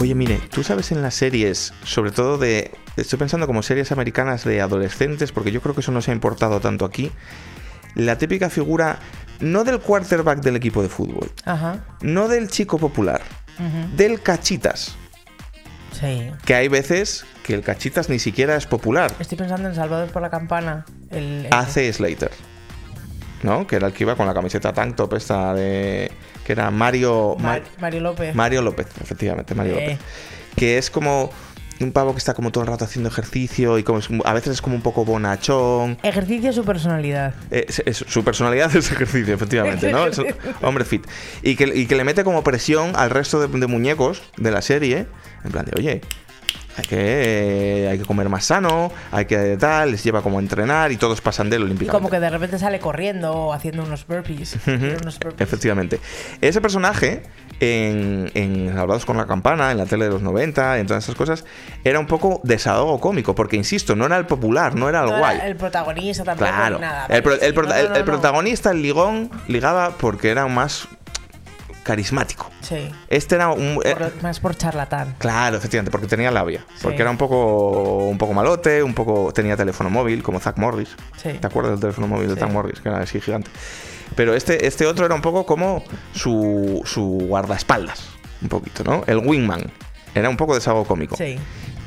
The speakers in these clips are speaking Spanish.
Oye, mire, tú sabes en las series, sobre todo de. Estoy pensando como series americanas de adolescentes, porque yo creo que eso no se ha importado tanto aquí. La típica figura, no del quarterback del equipo de fútbol, Ajá. no del chico popular, del cachitas. Sí. Que hay veces que el cachitas ni siquiera es popular. Estoy pensando en Salvados por la Campana. El, el- AC Slater. ¿No? Que era el que iba con la camiseta tank top esta de. Que era Mario. Ma- Mar- Mario López. Mario López, efectivamente, Mario Eh. López. Que es como un pavo que está como todo el rato haciendo ejercicio y como es- a veces es como un poco bonachón. Ejercicio su personalidad. Eh, es- es- su personalidad es ejercicio, efectivamente, ¿no? Es hombre fit. Y que, y que le mete como presión al resto de, de muñecos de la serie. En plan de, oye, hay que, hay que comer más sano, hay que tal, les lleva como a entrenar y todos pasan de él Y como que de repente sale corriendo o haciendo unos burpees. Tiene unos burpees. Efectivamente. Ese personaje, en, en Salvados con la Campana, en la tele de los 90, en todas esas cosas, era un poco desahogo cómico, porque insisto, no era el popular, no era el No guay. era el protagonista tampoco Claro. nada. el, pro- el protagonista, el ligón, ligaba porque era más carismático. Sí. Este era un. eh, Por- más por charlatán. Claro, efectivamente, porque tenía labia. Sí. Porque era un poco, un poco malote, un poco. tenía teléfono móvil, como Zack Morris. Sí. ¿Te acuerdas del teléfono móvil de Sí. Zack Morris? Que era así gigante. Pero este, este otro era un poco como su, su guardaespaldas. Un poquito, ¿no? El wingman. Era un poco desahogo cómico. Sí.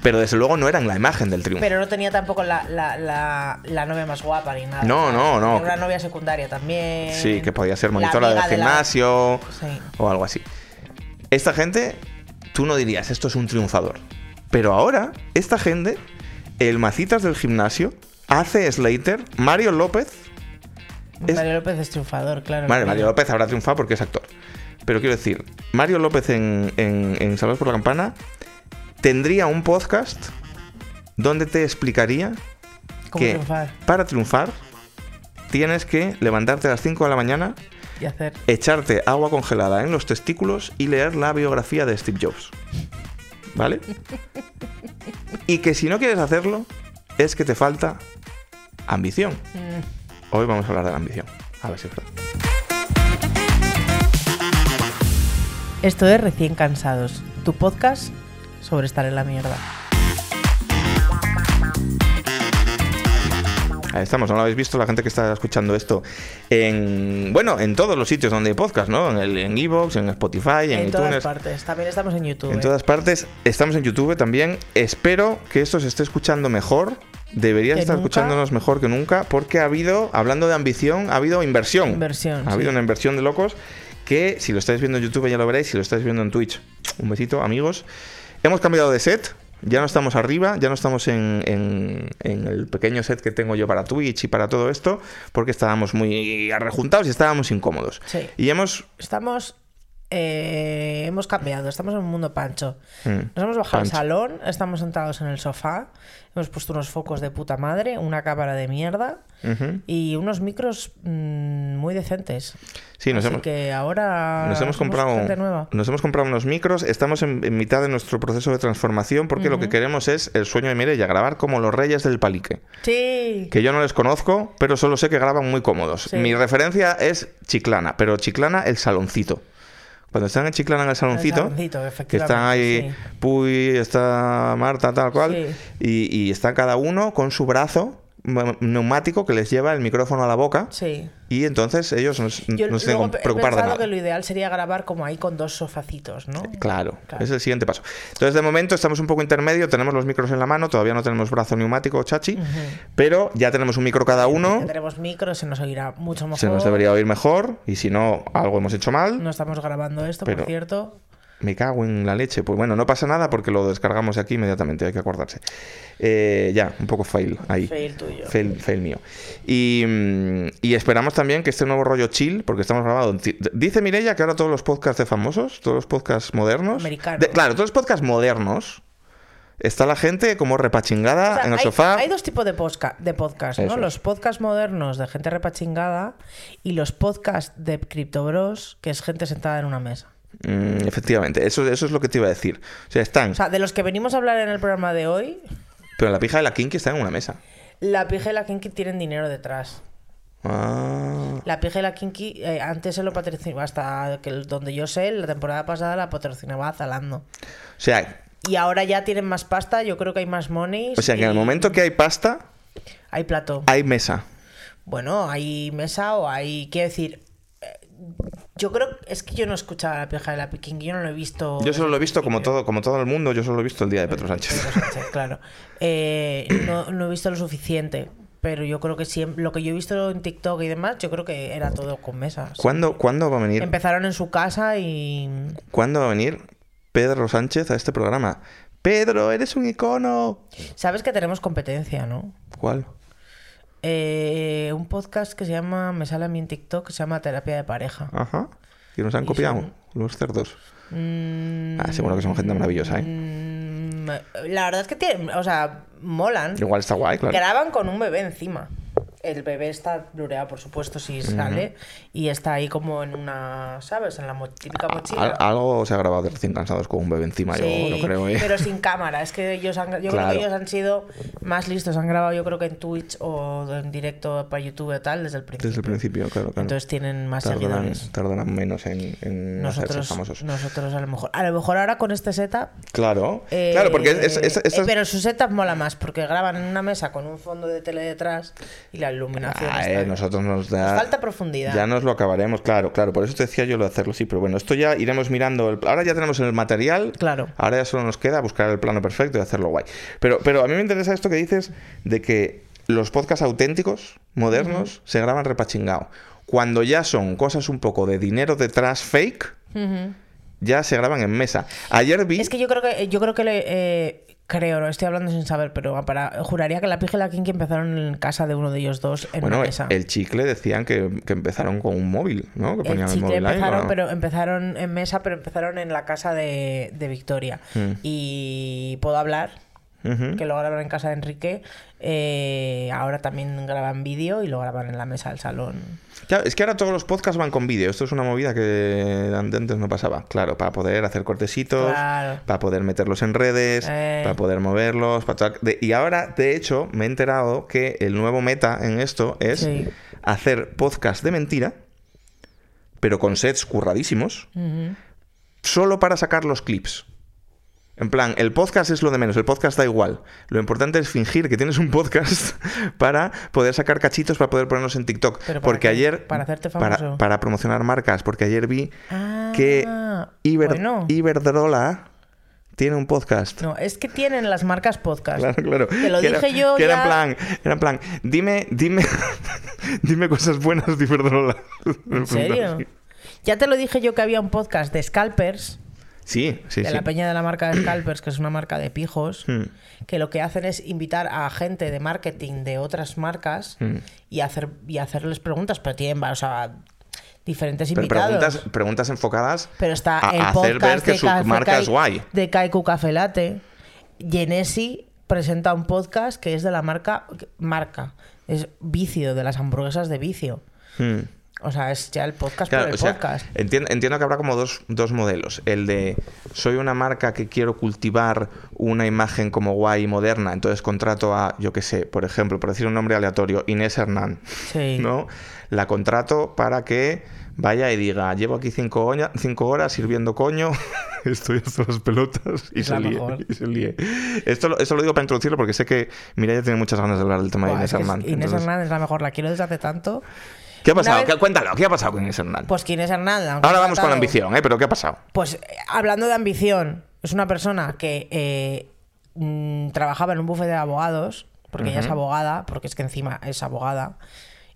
Pero desde luego no eran la imagen del triunfo. Pero no tenía tampoco la, la, la, la novia más guapa ni nada. No, no, no. Una novia secundaria también. Sí, que podía ser monitora del de gimnasio Sí. o algo así. Esta gente, tú no dirías, esto es un triunfador. Pero ahora, esta gente, el Macitas del gimnasio, hace Slater, Mario López. Es- Mario López es triunfador, claro. Mario López habrá triunfado porque es actor. Pero quiero decir, Mario López en, en, en Salvados por la Campana tendría un podcast donde te explicaría ¿Cómo que triunfar? para triunfar tienes que levantarte a las 5 de la mañana, Y hacer. echarte agua congelada en los testículos y leer la biografía de Steve Jobs. ¿Vale? Y que si no quieres hacerlo, es que te falta ambición. Mm, Hoy vamos a hablar de la ambición. A ver si es verdad. Esto es Recién Cansados, tu podcast sobre estar en la mierda. Ahí estamos, no lo habéis visto la gente que está escuchando esto en bueno, en todos los sitios donde hay podcast, ¿no? En el en Evox, en Spotify, en, En, todas partes. También estamos en YouTube. en ¿eh? todas partes. Estamos en YouTube también. Espero que esto se esté escuchando mejor. Deberías estar nunca. escuchándonos mejor que nunca porque ha habido, hablando de ambición, ha habido inversión. Inversión, Ha sí. habido una inversión de locos que si lo estáis viendo en YouTube ya lo veréis, si lo estáis viendo en Twitch, un besito, amigos. Hemos cambiado de set. Ya no estamos arriba, ya no estamos en, en- en el pequeño set que tengo yo para Twitch y para todo esto, porque estábamos muy arrejuntados y estábamos incómodos. Sí. Y hemos... Estamos. Eh, hemos cambiado, estamos en un mundo pancho. Mm, Nos hemos bajado pancho. al salón, estamos sentados en el sofá, hemos puesto unos focos de puta madre, una cámara de mierda y unos micros mm, muy decentes. Sí, nos Así hemos... que ahora Nos hemos, comprado, gente nueva. nos hemos comprado unos micros, estamos en, en mitad de nuestro proceso de transformación porque lo que queremos es el sueño de Mireia, grabar como los reyes del palique. Sí. Que yo no les conozco, pero solo sé que graban muy cómodos. Sí. Mi referencia es Chiclana, pero Chiclana el saloncito. Cuando están en Chiclana en el saloncito, saloncito, que están ahí sí. Puy, está Marta, tal cual, Sí. y, y está cada uno con su brazo neumático que les lleva el micrófono a la boca Sí. y entonces ellos no, s- Yo no se tienen que he preocupar de pensado nada. que lo ideal sería grabar como ahí con dos sofacitos, ¿no? Claro, Claro. es el siguiente paso. Entonces, de momento estamos un poco intermedio, tenemos los micros en la mano, todavía no tenemos brazo neumático chachi, pero ya tenemos un micro cada Ya uno, tenemos micros, se nos oirá mucho mejor. se nos debería oír mejor, y si no, algo hemos hecho mal. No estamos grabando esto, Pero- por cierto. Me cago en la leche. Pues bueno, no pasa nada porque lo descargamos de aquí inmediatamente, hay que acordarse. Eh, ya, un poco fail ahí. Fail tuyo. Fail, fail mío. Y, mm, y esperamos también que este nuevo rollo chill, porque estamos grabando. Dice Mireia que ahora todos los podcasts de famosos, todos los podcasts modernos. De- claro, todos los podcasts modernos. Está la gente como repachingada O sea, en el hay, sofá. hay dos tipos de, posca- de podcast, ¿no? Es. Los podcasts modernos de gente repachingada y los podcasts de Cryptobros, que es gente sentada en una mesa. Mm, efectivamente, eso, eso es lo que te iba a decir. O sea, están. O sea, de los que venimos a hablar en el programa de hoy, pero la pija de la Kinky está en una mesa. la pija y la Kinky tienen dinero detrás. Ah. La pija y la kinky eh, antes se lo patrocinaba, hasta que donde yo sé, la temporada pasada la patrocinaba Zalando. O sea, Y ahora ya tienen más pasta, yo creo que hay más money. o sea que en el momento que hay pasta, Hay plato. hay mesa. Bueno, hay mesa o hay. Quiero decir. Yo creo. Es que yo no escuchaba la pija de la kinky, yo no lo he visto. Yo solo lo he visto como todo, como todo el mundo, yo solo lo he visto el día de Pedro Sánchez. Pedro Sánchez, claro. Eh, no, no he visto lo suficiente. Pero yo creo que siempre, lo que yo he visto en TikTok y demás, yo creo que era todo con mesas. ¿Cuándo, ¿Cuándo va a venir? Empezaron en su casa y. ¿Cuándo va a venir Pedro Sánchez a este programa? Pedro, eres un icono. Sabes que tenemos competencia, ¿no? ¿Cuál? Eh, un podcast que se llama, me sale a mí en TikTok, que se llama Terapia de Pareja. Ajá. Y nos han Y copiado son- los cerdos. Mm, Ah, seguro que son gente maravillosa, ¿eh? mm, La verdad es que tienen, o sea, molan. Igual está guay, claro. Graban con un bebé encima. El bebé está blureado, por supuesto, si sale. Y está ahí como en una, ¿sabes? En la mo- típica mochila. Al- algo se ha grabado de recién cansados con un bebé encima, Sí, yo no creo. ¿eh? pero sin cámara. Es que ellos han, yo creo Claro. que ellos han sido más listos. Han grabado, yo creo que en Twitch o en directo para YouTube y tal, desde el principio. Desde el principio, claro. claro. Entonces tienen más tardarán, seguidores. tardarán menos en, en hacerse Nosotros, famosos. nosotros a lo mejor. A lo mejor ahora con este setup. Claro, eh, claro, porque es, es- es- eh, pero su setup mola más porque graban en una mesa con un fondo de tele detrás y la iluminación. Ah, eh, nosotros nos da... Nos falta profundidad. Ya nos lo acabaremos, claro, claro. Por eso te decía yo lo de hacerlo así. Pero bueno, esto ya iremos mirando. el- Ahora ya tenemos el material. Claro. Ahora ya solo nos queda buscar el plano perfecto y hacerlo guay. Pero, pero a mí me interesa esto que dices de que los podcasts auténticos, modernos, se graban repachingao. Cuando ya son cosas un poco de dinero detrás fake, ya se graban en mesa. Ayer vi... Es que yo creo que yo creo que le, eh, creo, no estoy hablando sin saber, pero para juraría que la pija y la kinky empezaron en casa de uno de ellos dos en Bueno, una mesa. el chicle decían que, que empezaron con un móvil, ¿no? Que El ponían el, chicle móvil ahí, empezaron, ¿no? pero empezaron en mesa, pero empezaron en la casa de, de Victoria. Mm. Y puedo hablar, Que lo grabaron en casa de Enrique. eh, ahora también graban vídeo y lo graban en la mesa del salón. Claro, es que ahora todos los podcasts van con vídeo. Esto es una movida que antes no pasaba. Claro, para poder hacer cortecitos, Claro. para poder meterlos en redes, Eh. para poder moverlos. Para y ahora, de hecho, me he enterado que el nuevo meta en esto es Sí. hacer podcast de mentira, pero con sets curradísimos, solo para sacar los clips. En plan, el podcast es lo de menos, el podcast da igual. Lo importante es fingir que tienes un podcast para poder sacar cachitos para poder ponerlos en TikTok. ¿Pero para porque qué? ayer. ¿Para hacerte famoso? para promocionar marcas, porque ayer vi Ah, que Iber, bueno. Iberdrola tiene un podcast. No, es que tienen las marcas podcast. Claro, claro. Te lo Que era- dije yo que era ya- en plan, era en plan, dime, dime, dime cosas buenas de Iberdrola. ¿En serio? Ya te lo dije yo que había un podcast de scalpers, Sí, sí, de sí. la peña de la marca de scalpers, que es una marca de pijos, Hmm. que lo que hacen es invitar a gente de marketing de otras marcas Hmm. y hacer y hacerles preguntas, pero tienen, o sea, diferentes Pero invitados. preguntas, preguntas enfocadas Pero está a, el a hacer ver podcast que su Café marca Kai- es guay. de Kaiku Café Latte. Genesi presenta un podcast que es de la marca marca, es vicio de las hamburguesas de vicio. Hmm. O sea, es ya el podcast Claro, por el o sea, podcast. entiendo, entiendo que habrá como dos, dos modelos. El de soy una marca que quiero cultivar una imagen como guay y moderna, entonces contrato a, yo qué sé, por ejemplo, por decir un nombre aleatorio, Inés Hernán. Sí. ¿no? La contrato para que vaya y diga, llevo aquí cinco, oña- cinco horas sirviendo coño, estoy hasta las pelotas y se, líe, mejor. y se líe. Esto, lo- esto lo digo para introducirlo porque sé que Mireia tiene muchas ganas de hablar del tema de Inés Hernán. Inés Hernán es la mejor, la quiero desde hace tanto. ¿Qué ha pasado? Una vez- ¿Qué- Cuéntalo, ¿qué ha pasado con Inés Hernán? Pues que Inés Hernán. Ahora vamos con la ambición, ¿eh? Pero ¿qué ha pasado? Pues eh, hablando de ambición, es una persona que eh, mm, trabajaba en un bufete de abogados, porque ella es abogada, porque es que encima es abogada,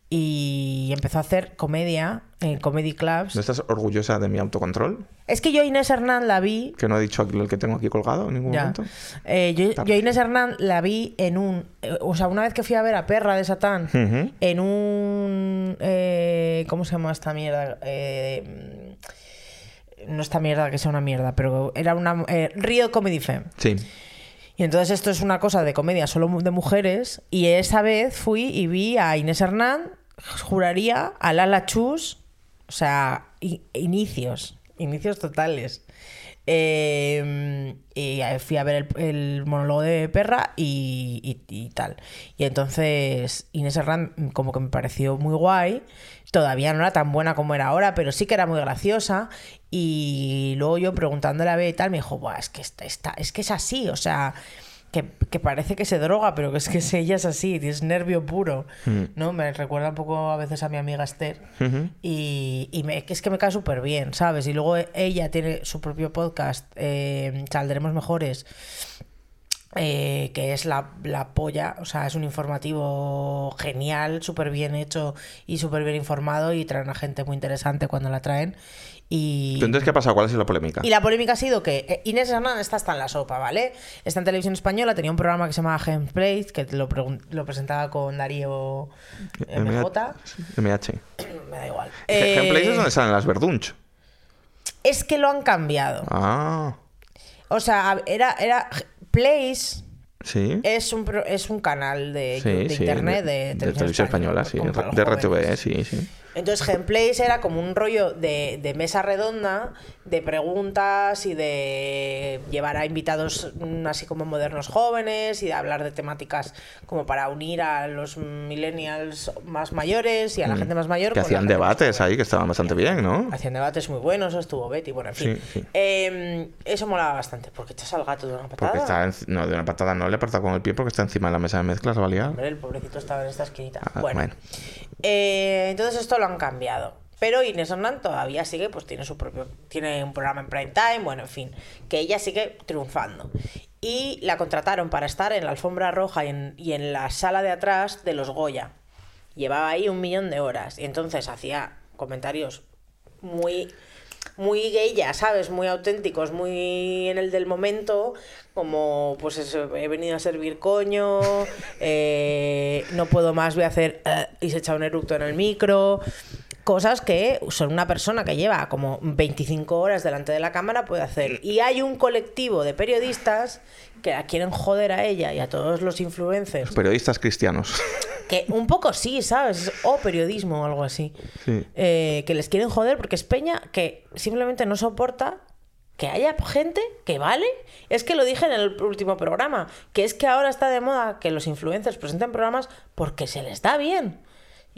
y empezó a hacer comedia en comedy clubs. ¿No estás orgullosa de mi autocontrol? Es que yo a Inés Hernán la vi Que no he dicho el que tengo aquí colgado en ningún Ya. momento. Eh, yo, Inés Hernán la vi en un. eh, o sea, una vez que fui a ver a Perra de Satán, en un. eh, ¿Cómo se llama esta mierda? Eh, no esta mierda que sea una mierda, pero era una. Río Comedy Fem. Sí. Y entonces esto es una cosa de comedia solo de mujeres. Y esa vez fui y vi a Inés Hernán, juraría, a Lala Chus, o sea, inicios, inicios totales. Eh, y fui a ver el, monólogo de Perra y, y- y tal. Y entonces Inés Herrán como que me pareció muy guay. Todavía no era tan buena como era ahora, pero sí que era muy graciosa. Y luego yo preguntándole a B y tal, me dijo, Buah, es que está, está- es que es así, o sea, que, que parece que se droga, pero que es que ella es así, es nervio puro. ¿No? Me recuerda un poco a veces a mi amiga Esther. Y, y me- es que me cae súper bien, ¿sabes? Y luego ella tiene su propio podcast, eh, Saldremos Mejores, eh, que es la, la polla, o sea, es un informativo genial, súper bien hecho y súper bien informado y traen a gente muy interesante cuando la traen. Y, Entonces, ¿qué ha pasado? ¿Cuál ha sido la polémica? y la polémica ha sido que eh, Inés Hernán está hasta en la sopa, ¿vale? Está en televisión española, tenía un programa que se llamaba Gameplay, que lo, lo presentaba con Darío MJ. MH. Me da igual. Ejemplo, Eh, es donde salen las Verdunch. es que lo han cambiado. Ah, O sea, era, era Place sí. es un, pro- es un canal de, Sí, de sí, internet de, televisión española, sí, de RTV, jóvenes. sí, sí. Entonces, Gameplays era como un rollo de, de mesa redonda, de preguntas y de llevar a invitados mm, así como modernos jóvenes y de hablar de temáticas como para unir a los millennials más mayores y a la gente más mayor. Mm. Que hacían debates ahí que estaban bastante bien, ¿no? Hacían debates muy buenos, estuvo Betty, bueno, en fin. Sí, sí. Eh, eso molaba bastante, porque echas al gato de una patada. Porque está, en- no, de una patada no, le aparta con el pie porque está encima de la mesa de mezclas, la va a liar. Hombre, el pobrecito estaba en esta esquinita. Ah, bueno. bueno. Eh, entonces esto lo han cambiado. Pero Inés Hernán todavía sigue, pues tiene su propio, tiene un programa en prime time, bueno, en fin, que ella sigue triunfando. Y la contrataron para estar en la alfombra roja y en, y en la sala de atrás de los Goya. Llevaba ahí un millón de horas. Y entonces hacía comentarios muy muy gay ¿sabes? Muy auténticos, muy en el del momento, como pues eso, he venido a servir coño, eh, no puedo más, voy a hacer eh, y se echa un eructo en el micro. Cosas que son una persona que lleva como 25 horas delante de la cámara puede hacer. Y hay un colectivo de periodistas que la quieren joder a ella y a todos los influencers. Periodistas cristianos. Que un poco sí, ¿sabes? O periodismo o algo así. Sí. Eh, que les quieren joder porque es Peña que simplemente no soporta que haya gente que vale. Es que lo dije en el último programa, que es que ahora está de moda que los influencers presenten programas porque se les da bien.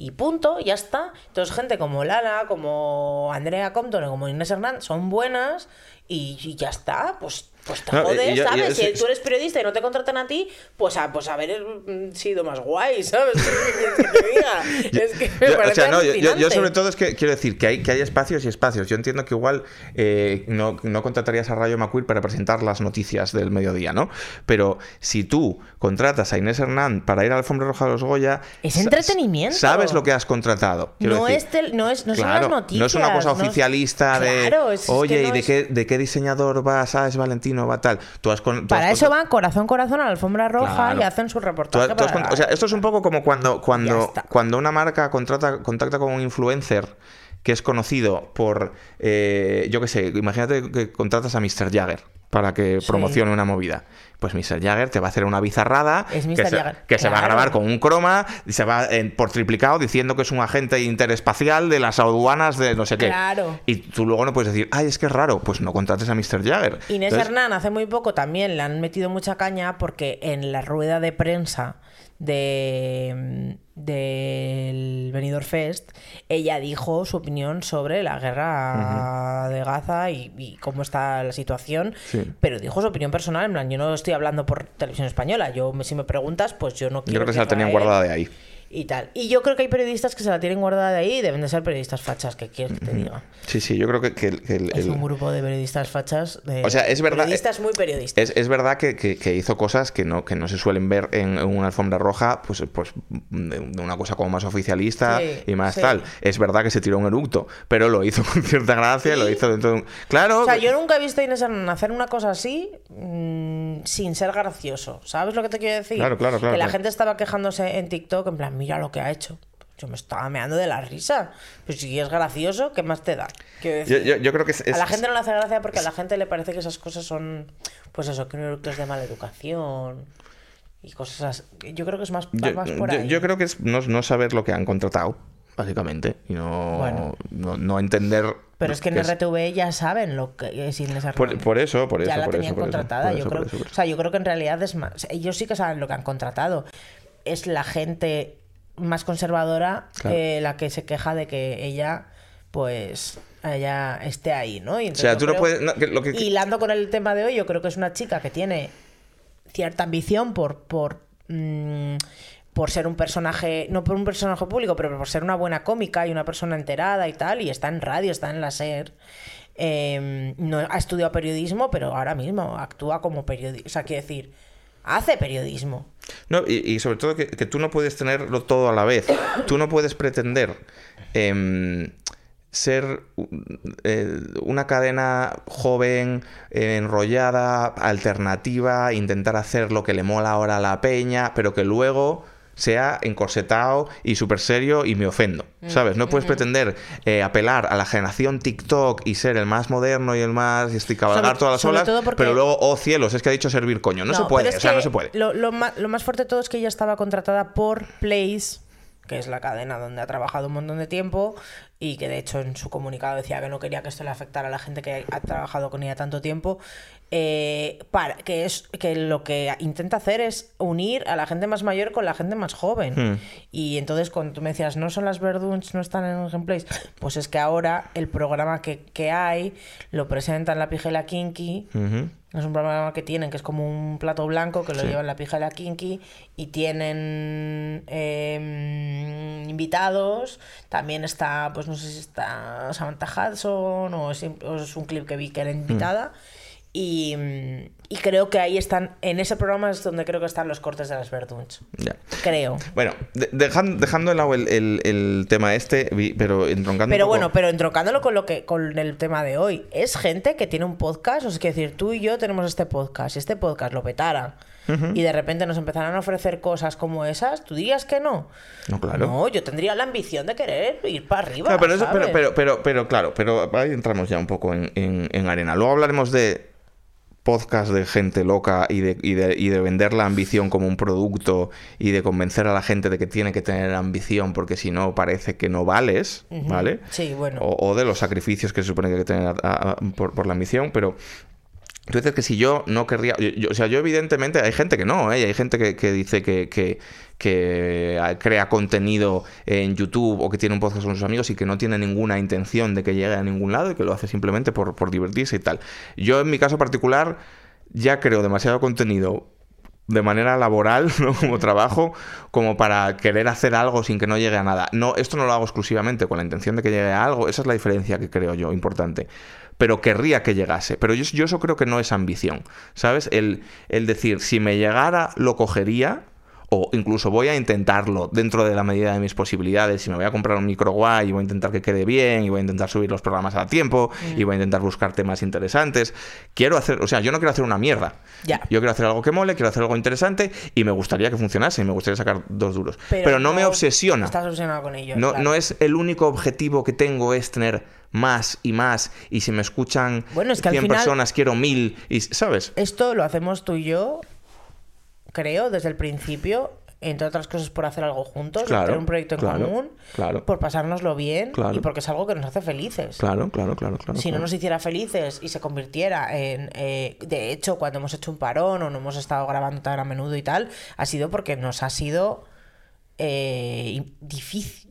Y punto, ya está. Entonces, gente como Lala, como Andrea Compton o como Inés Hernán son buenas y, ya está. Pues, pues te jodes, ¿sabes? si tú eres periodista y no te contratan a ti, pues, a, pues haber mm, sido más guay, ¿sabes? Es que me Yo- parece o sea, no, yo, sobre todo es que quiero decir que hay, que hay espacios y espacios. Yo entiendo que igual eh, no, no contratarías a Rayo McQueen para presentar las noticias del mediodía, ¿no? Pero si tú contratas a Inés Hernán para ir a la alfombra roja de los Goya... Es entretenimiento. Sabes lo que has contratado. No decir. es tel- no es- no son las noticias, No es una cosa oficialista de... Claro, es- Oye, ¿y de, qué, de qué diseñador vas? Ah, es Valentino, va tal. Tú has con- tú has Para eso van corazón corazón a la alfombra roja Claro. y hacen su reportaje. tú para- o sea, esto es un poco como cuando, cuando, cuando una marca contrata, contacta con un influencer que es conocido por, eh, yo qué sé, imagínate que contratas a Mr. Jagger para que Sí. promocione una movida. Pues Mr. Jagger te va a hacer una bizarrada Es Mr. que, se, que se va a grabar con un croma y se va en- por triplicado diciendo que es un agente interespacial de las aduanas de no sé qué. Claro. Y tú luego no puedes decir, ay, es que es raro. Pues no contrates a Mr. Jagger. Inés Entonces, Hernán hace muy poco también le han metido mucha caña porque en la rueda de prensa de del Benidorm Fest ella dijo su opinión sobre la guerra de Gaza y, y cómo está la situación Sí. pero dijo su opinión personal en plan yo no estoy hablando por televisión española yo me- si me preguntas pues yo no Yo quiero creo que se la tenían guardada de ahí. Y tal y yo creo que hay periodistas que se la tienen guardada de ahí y deben de ser periodistas fachas que quieres que te diga Sí, sí, yo creo que, que el- que el- es un grupo de periodistas fachas de O sea, es verdad- periodistas muy periodistas Es, es verdad que, que- que hizo cosas que no, que no se suelen ver en, en una alfombra roja, pues, pues de, de una cosa como más oficialista Sí, y más sí. tal. Es verdad que se tiró un eructo, pero lo hizo con cierta gracia, Sí. lo hizo dentro de un... Claro, O sea, yo nunca he visto a Inés Hernán hacer una cosa así mm, sin ser gracioso. ¿Sabes lo que te quiero decir? Claro, claro, claro, Que la claro. gente estaba quejándose en TikTok, en plan, mira lo que ha hecho. Yo me estaba meando de la risa. Pues si es gracioso, ¿qué más te da? Yo, decir, yo- yo creo que es... es- a la gente no le hace gracia porque a la gente le parece que esas cosas son, pues eso, que es de mala educación y cosas así. Yo creo que es más, yo, más por ahí. yo creo que es no, no saber lo que han contratado. Básicamente. Y no, Bueno. no, no entender. Pero es que en RTV ya saben lo que es Inés por, Arroyo. por eso, por eso, ya la por tenían eso, por eso, contratada. yo creo. O sea, yo creo que en realidad es más. Ellos sí que saben lo que han contratado. Es la gente más conservadora Claro. eh, la que se queja de que ella, pues, ella esté ahí, ¿no? Y O sea, tú no puedes. no, que lo que- Hilando con el tema de hoy, yo creo que es una chica que tiene cierta ambición por. por mm, por ser un personaje, no por un personaje público, pero por ser una buena cómica y una persona enterada y tal, y está en radio, está en la SER. Eh, no ha estudiado periodismo, pero ahora mismo actúa como periodista. O sea, quiere decir, hace periodismo. No, y, sobre todo que, tú no puedes tenerlo todo a la vez. Tú no puedes pretender em, ser una cadena joven, eh, enrollada, alternativa, intentar hacer lo que le mola ahora a la peña, pero que luego sea encorsetado y súper serio y me ofendo, ¿sabes? No puedes pretender eh, apelar a la generación TikTok y ser el más moderno y el más... cabalgar Sobre- todas las sobre olas, porque- pero luego, oh cielos, es que ha dicho servir coño. No, se puede, o sea, no se puede. Lo, lo ma- lo más fuerte de todo es que ella estaba contratada por Place, que es la cadena donde ha trabajado un montón de tiempo y que de hecho en su comunicado decía que no quería que esto le afectara a la gente que ha trabajado con ella tanto tiempo. eh, para que es que lo que intenta hacer es unir a la gente más mayor con la gente más joven. Hmm. Y entonces cuando tú me decías, no son las Verduns, no están en Gameplays, pues es que ahora el programa que, que hay lo presentan la Pijela Kinky. Es un programa que tienen que es como un plato blanco que lo Sí. llevan la pija de la kinky y tienen eh, invitados. También está, pues no sé si está Samantha Hudson o es, o es un clip que vi que era invitada. Y, mm, y creo que ahí están, en ese programa es donde creo que están los cortes de las Verduns. Ya. Creo. Bueno, de- dejan- dejando de lado el, el- el tema este, pero entroncando Pero bueno, pero entroncándolo con lo que con el tema de hoy, es gente que tiene un podcast, o sea, es decir, tú y yo tenemos este podcast, si este podcast lo petara y de repente nos empezaran a ofrecer cosas como esas, ¿tú dirías que no? No, claro. No, yo tendría la ambición de querer ir para arriba. Claro, pero, eso- pero, pero, pero, pero claro, pero ahí entramos ya un poco en, en- en arena. Luego hablaremos de podcast de gente loca y de, y, de, y de vender la ambición como un producto y de convencer a la gente de que tiene que tener ambición porque si no parece que no vales, ¿vale? Sí, bueno. O, o de los sacrificios que se supone que hay que tener a- a- por, por la ambición, pero tú que si yo no querría, yo- yo- o sea, yo evidentemente hay gente que no, ¿eh? hay gente que, dice que, que crea contenido en YouTube o que tiene un podcast con sus amigos y que no tiene ninguna intención de que llegue a ningún lado y que lo hace simplemente por, por divertirse y tal. Yo en mi caso particular ya creo demasiado contenido de manera laboral, ¿no? como trabajo, como para querer hacer algo sin que no llegue a nada. No, esto no lo hago exclusivamente con la intención de que llegue a algo, esa es la diferencia que creo yo importante. Pero querría que llegase. Pero yo, yo eso creo que no es ambición, ¿sabes? El, el decir, si me llegara, lo cogería, o incluso voy a intentarlo dentro de la medida de mis posibilidades. Si me voy a comprar un micro guay y voy a intentar que quede bien, y voy a intentar subir los programas a tiempo, y voy a intentar buscar temas interesantes. Quiero hacer, o sea, yo no quiero hacer una mierda. Ya. Yo quiero hacer algo que mole, quiero hacer algo interesante y me gustaría que funcionase y me gustaría sacar dos duros. Pero, no, me obsesiona. Estás obsesionado con ello. No, claro. no es el único objetivo que tengo es tener más y más y si me escuchan Bueno, es que al 100 final- personas quiero mil y sabes Esto lo hacemos tú y yo, creo, desde el principio, entre otras cosas por hacer algo juntos, Claro, tener un proyecto en claro, común, claro. por pasárnoslo bien y porque es algo que nos hace felices. claro claro claro claro si no nos hiciera felices y se convirtiera en... eh, de hecho, cuando hemos hecho un parón o no hemos estado grabando tan a menudo y tal, ha sido porque nos ha sido eh, difícil...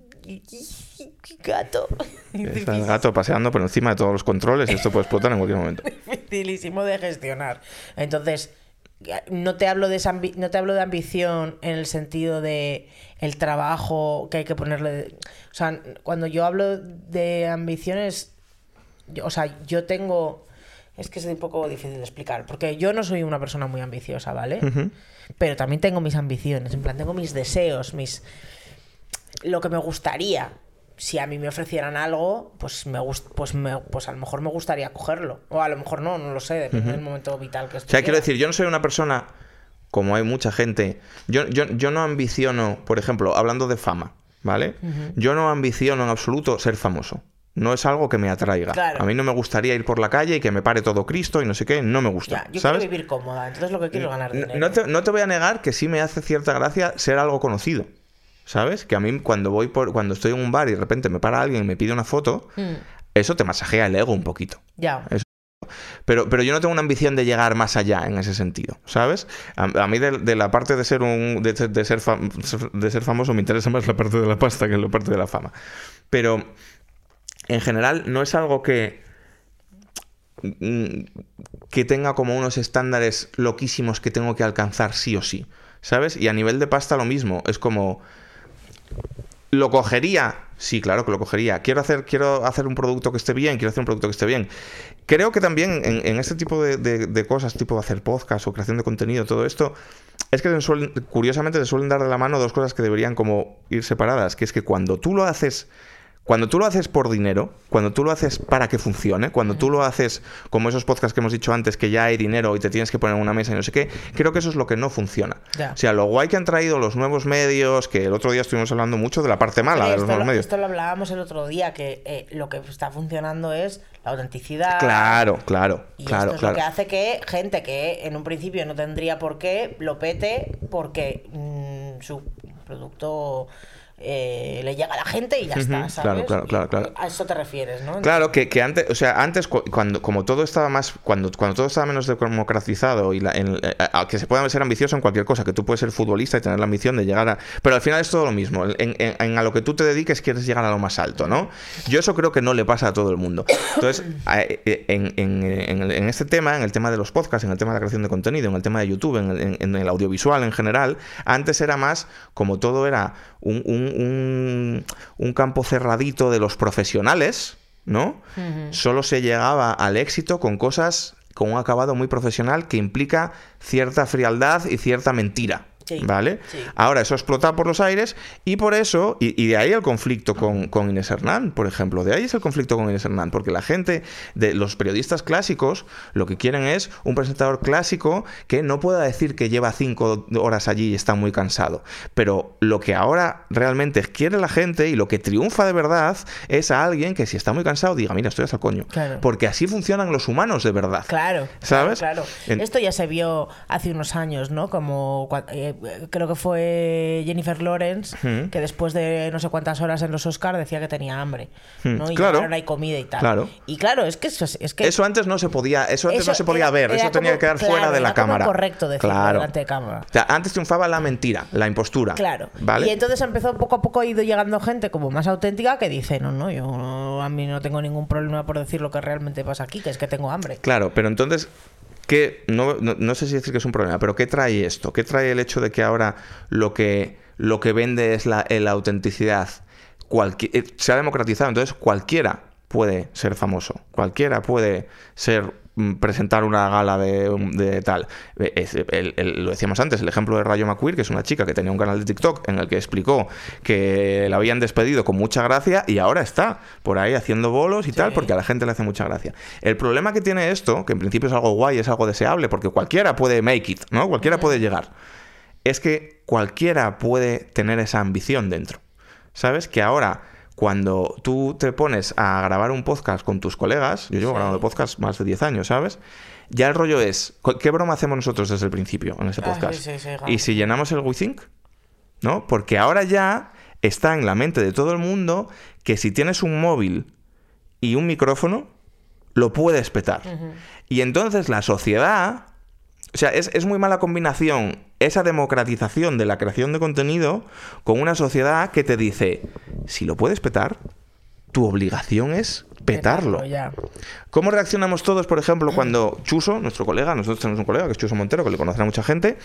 Gato. Está el gato paseando por encima de todos los controles y esto puede explotar en cualquier momento dificilísimo de gestionar. Entonces, no te hablo de esa no te hablo de ambición en el sentido de el trabajo que hay que ponerle. O sea, cuando yo hablo de ambiciones, yo- o sea, yo tengo. Es que es un poco difícil de explicar, porque yo no soy una persona muy ambiciosa, ¿vale? Pero también tengo mis ambiciones, en plan, tengo mis deseos, mis. Lo que me gustaría. Si a mí me ofrecieran algo, pues me gust pues me pues a lo mejor me gustaría cogerlo. O a lo mejor no, no lo sé, depende del momento vital que o sea quiero decir yo no soy una persona como hay mucha gente yo, yo, yo no ambiciono por ejemplo hablando de fama vale yo no ambiciono en absoluto ser famoso no es algo que me atraiga. Claro. A mí no me gustaría ir por la calle y que me pare todo Cristo y no sé qué, no me gusta. Ya, yo ¿sabes? quiero vivir cómoda, entonces lo que quiero es ganar dinero. No te, no te voy a negar que sí me hace cierta gracia ser algo conocido. ¿Sabes? Que a mí cuando voy por, cuando estoy en un bar y de repente me para alguien y me pide una foto, Mm, eso te masajea el ego un poquito. ya. Pero, pero yo no tengo una ambición de llegar más allá en ese sentido, ¿sabes? A, a mí de, de la parte de ser un de, ser- de ser fam- de ser famoso me interesa más la parte de la pasta que la parte de la fama. Pero en general no es algo que mm, que tenga como unos estándares loquísimos que tengo que alcanzar sí o sí, ¿sabes? Y a nivel de pasta lo mismo, es como ¿Lo cogería? Sí, claro que lo cogería. Quiero hacer, quiero hacer un producto que esté bien, quiero hacer un producto que esté bien. Creo que también en, este tipo de, de- cosas, tipo hacer podcast o creación de contenido, todo esto, es que suelen- curiosamente se suelen dar de la mano dos cosas que deberían como ir separadas, que es que cuando tú lo haces... Cuando tú lo haces por dinero, cuando tú lo haces para que funcione, cuando tú lo haces como esos podcasts que hemos dicho antes, que ya hay dinero y te tienes que poner en una mesa y no sé qué, creo que eso es lo que no funciona. Ya. O sea, lo guay que han traído los nuevos medios, que el otro día estuvimos hablando mucho de la parte mala Sí, de los nuevos lo, medios. esto lo hablábamos el otro día, que eh, lo que está funcionando es la autenticidad. Claro, claro, Y claro, esto es claro. lo que hace que gente que en un principio no tendría por qué lo pete porque mm, su producto eh, le llega a la gente y ya está, ¿sabes? claro, claro, claro, claro. A eso te refieres, ¿no? Claro, que, que antes, o sea, antes cu- cuando como todo estaba más, cuando, cuando todo estaba menos democratizado y la- en- eh, a- que se pueda ser ambicioso en cualquier cosa, que tú puedes ser futbolista y tener la ambición de llegar a, pero al final es todo lo mismo. En, en- en a lo que tú te dediques quieres llegar a lo más alto, ¿no? Yo eso creo que no le pasa a todo el mundo. Entonces, a- eh, en, este tema, en el tema de los podcasts, en el tema de la creación de contenido, en el tema de YouTube, en el, en- en el audiovisual en general, antes era más como todo era un, un- un- un campo cerradito de los profesionales, ¿no? Solo se llegaba al éxito con cosas con un acabado muy profesional que implica cierta frialdad y cierta mentira. Sí, ¿Vale? sí. Ahora eso explota por los aires y por eso, y, y de ahí el conflicto con, con Inés Hernán, por ejemplo, de ahí es el conflicto con Inés Hernán, porque la gente, de los periodistas clásicos, lo que quieren es un presentador clásico que no pueda decir que lleva cinco horas allí y está muy cansado. Pero lo que ahora realmente quiere la gente y lo que triunfa de verdad es a alguien que si está muy cansado diga, mira, estoy hasta el coño. Claro. Porque así funcionan los humanos de verdad. Claro, ¿Sabes? Claro. claro. En- Esto ya se vio hace unos años, ¿no? Como cua- eh, creo que fue Jennifer Lawrence, Ujú. que después de no sé cuántas horas en los Oscars decía que tenía hambre, ¿no? Hmm, Y claro. ahora no hay comida y tal. Claro. Y claro, es que eso es, que Eso antes no se podía, eso antes Eso no se podía era- ver, era eso tenía como- que quedar claro, fuera de la cámara. correcto decirlo claro. delante de cámara. O sea, antes triunfaba la mentira, la impostura. Claro. ¿Vale? Y entonces empezó poco a poco ha ido llegando gente como más auténtica que dice, no, no, yo no- a mí no tengo ningún problema por decir lo que realmente pasa aquí, que es que tengo hambre. Claro, pero entonces, ¿qué, no, no- sé si decir que es un problema, pero ¿qué trae esto? ¿Qué trae el hecho de que ahora lo que, lo que vende es la, autenticidad? Eh, se ha democratizado, entonces cualquiera puede ser famoso, cualquiera puede ser presentar una gala de, de tal. Es- el- el- lo decíamos antes, el ejemplo de Rayo McQueer, que es una chica que tenía un canal de TikTok en el que explicó que la habían despedido con mucha gracia y ahora está por ahí haciendo bolos y tal, porque a la gente le hace mucha gracia. El problema que tiene esto, que en principio es algo guay, es algo deseable, porque cualquiera puede make it, ¿no? Cualquiera puede llegar. Es que cualquiera puede tener esa ambición dentro. ¿Sabes? Que ahora, cuando tú te pones a grabar un podcast con tus colegas, yo llevo Sí. grabando podcast más de 10 años, ¿sabes? Ya el rollo es, ¿cu- ¿qué broma hacemos nosotros desde el principio en ese Ah, podcast? sí, sí, y si llenamos el WeThink, ¿no? Porque ahora ya está en la mente de todo el mundo que si tienes un móvil y un micrófono, lo puedes petar. Y entonces la sociedad, o sea, es, es muy mala combinación esa democratización de la creación de contenido con una sociedad que te dice, si lo puedes petar, tu obligación es petarlo. Ya. ¿Cómo reaccionamos todos, por ejemplo, cuando Chuso, nuestro colega, nosotros tenemos un colega que es Chuso Montero, que le conocerá mucha gente,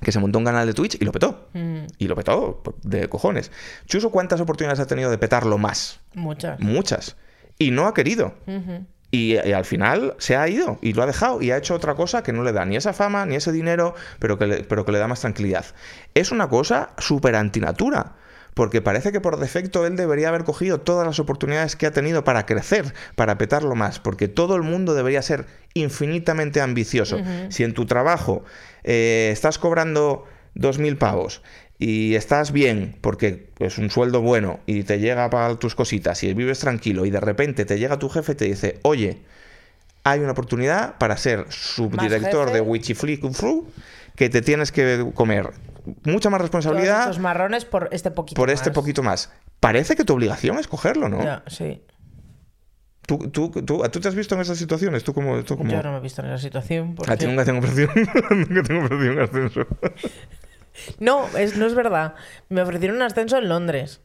que se montó un canal de Twitch y lo petó? Mm, Y lo petó de cojones. Chuso, ¿cuántas oportunidades ha tenido de petarlo más? muchas. Muchas. Y no ha querido. Ujú. Y, y al final se ha ido y lo ha dejado y ha hecho otra cosa que no le da ni esa fama ni ese dinero, pero que le, pero que le da más tranquilidad. Es una cosa súper antinatura. Porque parece que por defecto él debería haber cogido todas las oportunidades que ha tenido para crecer, para petarlo más. Porque todo el mundo debería ser infinitamente ambicioso. Si en tu trabajo eh, estás cobrando 2.000 pavos y estás bien porque es un sueldo bueno y te llega para tus cositas y vives tranquilo y de repente te llega tu jefe y te dice, oye, hay una oportunidad para ser subdirector de Wichiflick Fru que te tienes que comer mucha más responsabilidad marrones por este poquito por este más. poquito más. Parece que tu obligación es cogerlo, ¿no? Sí. ¿Tú, tú, tú, ¿Tú te has visto en esas situaciones? ¿Tú como, tú como... Yo no me he visto en esa situación. porque- A ti nunca tengo ofrecido, nunca tengo un ascenso. No, es, no es verdad. Me ofrecieron un ascenso en Londres.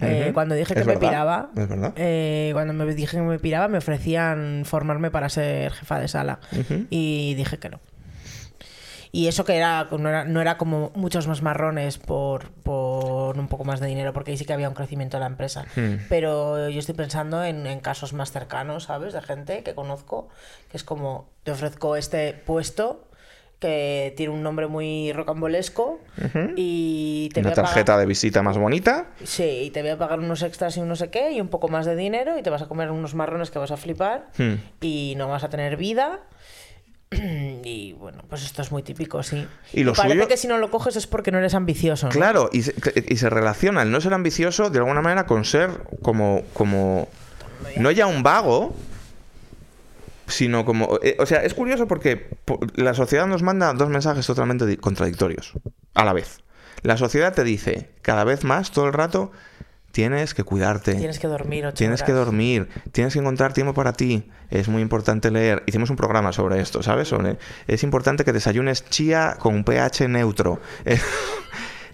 Eh. Cuando dije que me piraba, es verdad. eh, cuando me dije que me piraba, me ofrecían formarme para ser jefa de sala. Y dije que no. Y eso que era no, era, no era como muchos más marrones por, por un poco más de dinero, porque ahí sí que había un crecimiento de la empresa. Hmm. Pero yo estoy pensando en, en casos más cercanos, ¿sabes? De gente que conozco, que es como, te ofrezco este puesto que tiene un nombre muy rocambolesco y te Una voy a pagar- tarjeta de visita más bonita. Sí, y te voy a pagar unos extras y un no sé qué, y un poco más de dinero, y te vas a comer unos marrones que vas a flipar, Hmm. y no vas a tener vida. Y bueno, pues esto es muy típico, sí. Y lo parece suyo- que si no lo coges es porque no eres ambicioso. ¿no? Claro, y se, y se relaciona el no ser ambicioso de alguna manera con ser como, como no ya un vago, sino como... eh, o sea, es curioso porque po- la sociedad nos manda dos mensajes totalmente di- contradictorios a la vez. La sociedad te dice cada vez más, todo el rato, tienes que cuidarte. Tienes que dormir ocho Tienes que dormir, tienes que encontrar tiempo para ti. Es muy importante leer. Hicimos un programa sobre esto, ¿sabes? Sobre- es importante que desayunes chía con un pH neutro.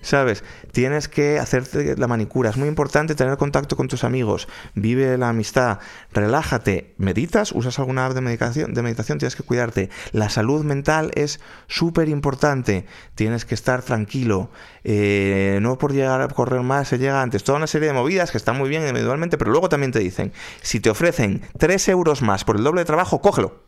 ¿Sabes? Tienes que hacerte la manicura. Es muy importante tener contacto con tus amigos. Vive la amistad. Relájate. ¿Meditas? ¿Usas alguna app de meditación? De meditación tienes que cuidarte. La salud mental es súper importante. Tienes que estar tranquilo. Eh, no por llegar a correr más se llega antes. Toda una serie de movidas que están muy bien individualmente, pero luego también te dicen, si te ofrecen 3 euros más por el doble de trabajo, cógelo.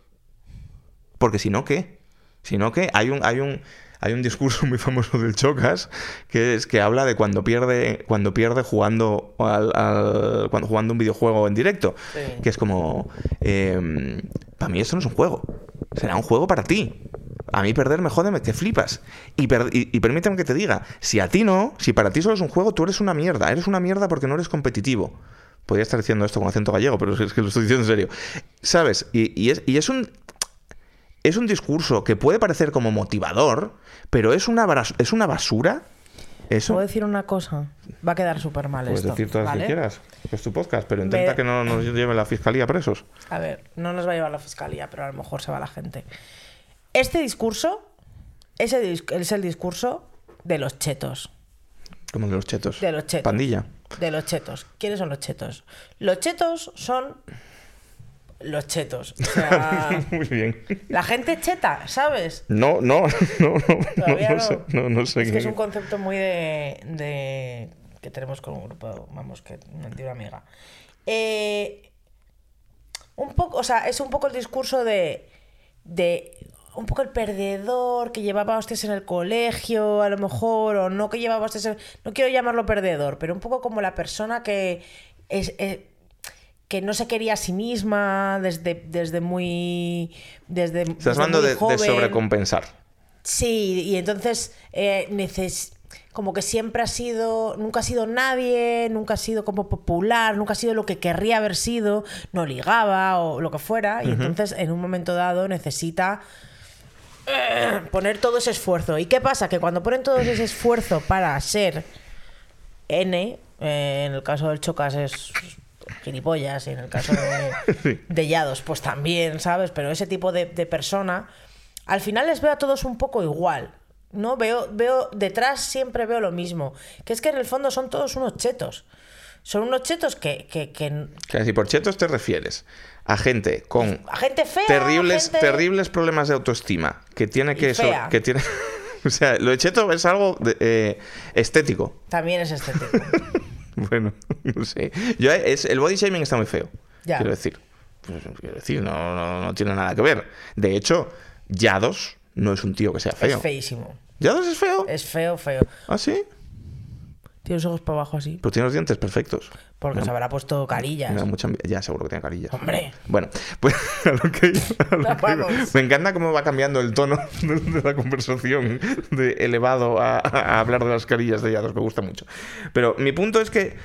Porque si no, ¿qué? Si no, ¿qué? Hay un, hay un, hay un discurso muy famoso del Chocas que es que habla de cuando pierde, cuando pierde jugando al, al- cuando jugando un videojuego en directo. Sí. Que es como eh, para mí esto no es un juego. Será un juego para ti. A mí perder me jode, me te flipas. Y, per- y, y permíteme que te diga, si a ti no, si para ti solo es un juego, tú eres una mierda. Eres una mierda porque no eres competitivo. Podría estar diciendo esto con acento gallego, pero es que lo estoy diciendo en serio. ¿Sabes? Y, y es, y es un es un discurso que puede parecer como motivador, pero es una, es una basura. Eso. ¿Puedo decir una cosa? Va a quedar súper mal Puedes esto. decir todas las ¿vale? que quieras. Es tu podcast, pero intenta Me- que no nos lleve la fiscalía presos. A ver, no nos va a llevar la fiscalía, pero a lo mejor se va la gente. Este discurso ese dis- es el discurso de los chetos. Como de los chetos. De los chetos. Pandilla. De los chetos. ¿Quiénes son los chetos? Los chetos son los chetos. O sea, Muy bien. la gente cheta, ¿sabes? No, no, no, no, no, sé. No, no sé Es que es un concepto muy de, de- que tenemos con un grupo, vamos, que una antigua amiga. Eh, un poco, o sea, es un poco el discurso de, de un poco el perdedor que llevaba hostias en el colegio, a lo mejor, o no que llevaba hostias en- no quiero llamarlo perdedor, pero un poco como la persona que es, eh, que no se quería a sí misma desde, desde muy desde, Estás hablando muy de, sobrecompensar. Sí, y entonces eh, neces- como que siempre ha sido, nunca ha sido nadie, nunca ha sido como popular, nunca ha sido lo que querría haber sido, no ligaba o lo que fuera, y entonces en un momento dado necesita eh, poner todo ese esfuerzo. ¿Y qué pasa? Que cuando ponen todo ese esfuerzo para ser N, eh, en el caso del Chocas es gilipollas, y en el caso de, de Yados, pues también, ¿sabes? Pero ese tipo de, de persona, al final les veo a todos un poco igual. ¿no? Veo, veo, detrás siempre veo lo mismo. Que es que en el fondo son todos unos chetos. Son unos chetos que, que, que- Que si por chetos te refieres a gente con a gente fea. terribles, gente- terribles problemas de autoestima, que tiene que... Fea. que tiene... o sea, lo de cheto es algo de- eh, estético. También es tipo. Bueno, no sé. Yo, es, el body shaming está muy feo. Ya. Quiero decir. Pues, quiero decir, no, no, no tiene nada que ver. De hecho, Yados no es un tío que sea feo. Es feísimo. ¿Yados es feo? Es feo, feo. ¿Ah, sí? Tiene los ojos para abajo así. Pues tiene los dientes perfectos. Porque se habrá puesto carillas. Me da mucha Ya, seguro que tiene carillas. Hombre. Bueno, pues a lo que, a lo que Vamos. iba. Me encanta cómo va cambiando el tono de, de la conversación de elevado a, a hablar de las carillas de Yados. Me gusta mucho. Pero mi punto es que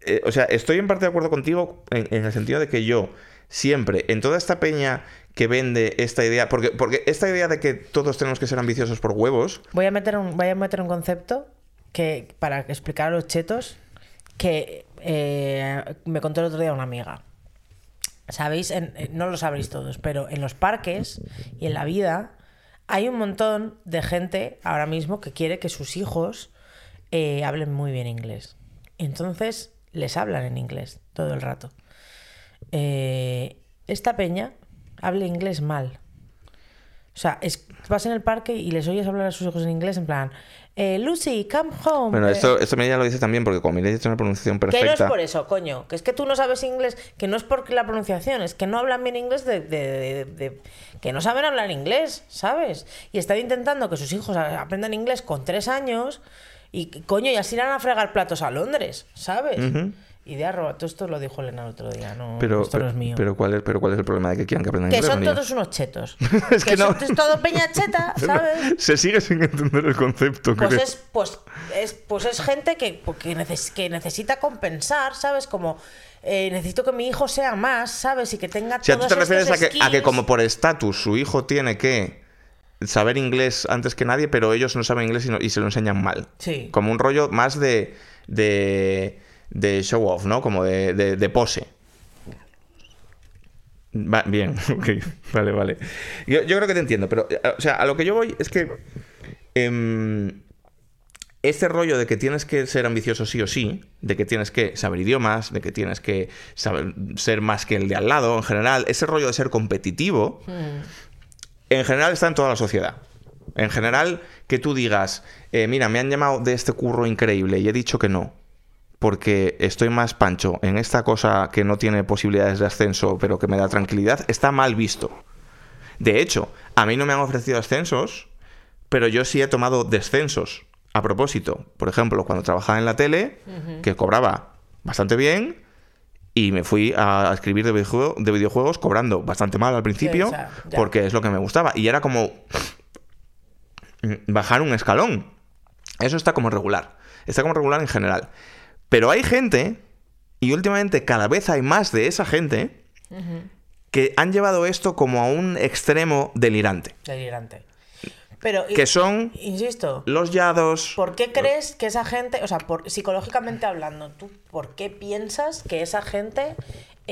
eh, o sea, estoy en parte de acuerdo contigo en, en el sentido de que yo siempre, en toda esta peña que vende esta idea? Porque, porque esta idea de que todos tenemos que ser ambiciosos por huevos. Voy a meter un, voy a meter un concepto que para explicar a los chetos que eh, me contó el otro día una amiga. Sabéis, eh, no lo sabréis todos, pero en los parques y en la vida hay un montón de gente ahora mismo que quiere que sus hijos eh, hablen muy bien inglés. Entonces les hablan en inglés todo el rato. Esta peña habla inglés mal. O sea, vas en el parque y les oyes hablar a sus hijos en inglés en plan, eh, Lucy, come home. Bueno, Eh, esto, esto ya lo dice también porque como Mireia tiene una pronunciación que no es perfecta. por eso, coño. Que es que tú no sabes inglés. Que no es por la pronunciación. Es que no hablan bien inglés de, de- de- de- que no saben hablar inglés, ¿sabes? Y están intentando que sus hijos aprendan inglés con tres años. Y coño, y así irán a fregar platos a Londres, ¿sabes? Idea roba. Todo esto lo dijo Elena el otro día. No, pero, esto no pero, es mío. pero ¿cuál es, pero ¿cuál es el problema de que quieran que aprendan que son todos unos chetos. Es que no. son- es todo peña cheta, ¿sabes? Se sigue sin entender el concepto. Pues creo. es, pues, es, pues es gente que, que, neces- que necesita compensar, ¿sabes? Como eh, necesito que mi hijo sea más, ¿sabes? Y que tenga sea, tú todos te refieres a que, a que como por estatus su hijo tiene que saber inglés antes que nadie, pero ellos no saben inglés y, no- y se lo enseñan mal. Sí. Como un rollo más de, de, de show off, ¿no? Como de, de- de pose. Va- bien, ok, vale, vale. Yo, yo creo que te entiendo, pero, eh, o sea, a lo que yo voy es que em, este rollo de que tienes que ser ambicioso sí o sí, de que tienes que saber idiomas, de que tienes que saber, ser más que el de al lado en general, ese rollo de ser competitivo, en general está en toda la sociedad. En general, que tú digas, eh, mira, me han llamado de este curro increíble y he dicho que no, porque estoy más pancho en esta cosa que no tiene posibilidades de ascenso, pero que me da tranquilidad, está mal visto. De hecho, a mí no me han ofrecido ascensos, pero yo sí he tomado descensos. A propósito, por ejemplo, cuando trabajaba en la tele, que cobraba bastante bien, y me fui a escribir de, videojue- de videojuegos cobrando bastante mal al principio, ya. porque es lo que me gustaba. Y era como bajar un escalón. Eso está como regular. Está como regular en general. Pero hay gente, y últimamente cada vez hay más de esa gente, que han llevado esto como a un extremo delirante. Delirante. Pero, Que son insisto, los yados. ¿por qué crees que esa gente, o sea, por, psicológicamente hablando, tú, ¿por qué piensas que esa gente...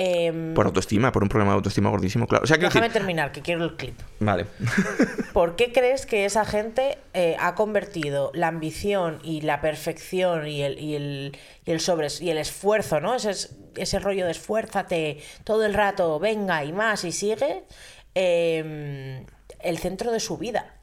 em, Por autoestima, por un problema de autoestima gordísimo, claro. O sea, déjame decir- terminar, que quiero el clip. Vale. ¿Por qué crees que esa gente eh, ha convertido la ambición y la perfección y el, y el, y el sobres- y el esfuerzo, ¿no? Ese, es- ese rollo de esfuérzate todo el rato, venga y más y sigue, eh, el centro de su vida?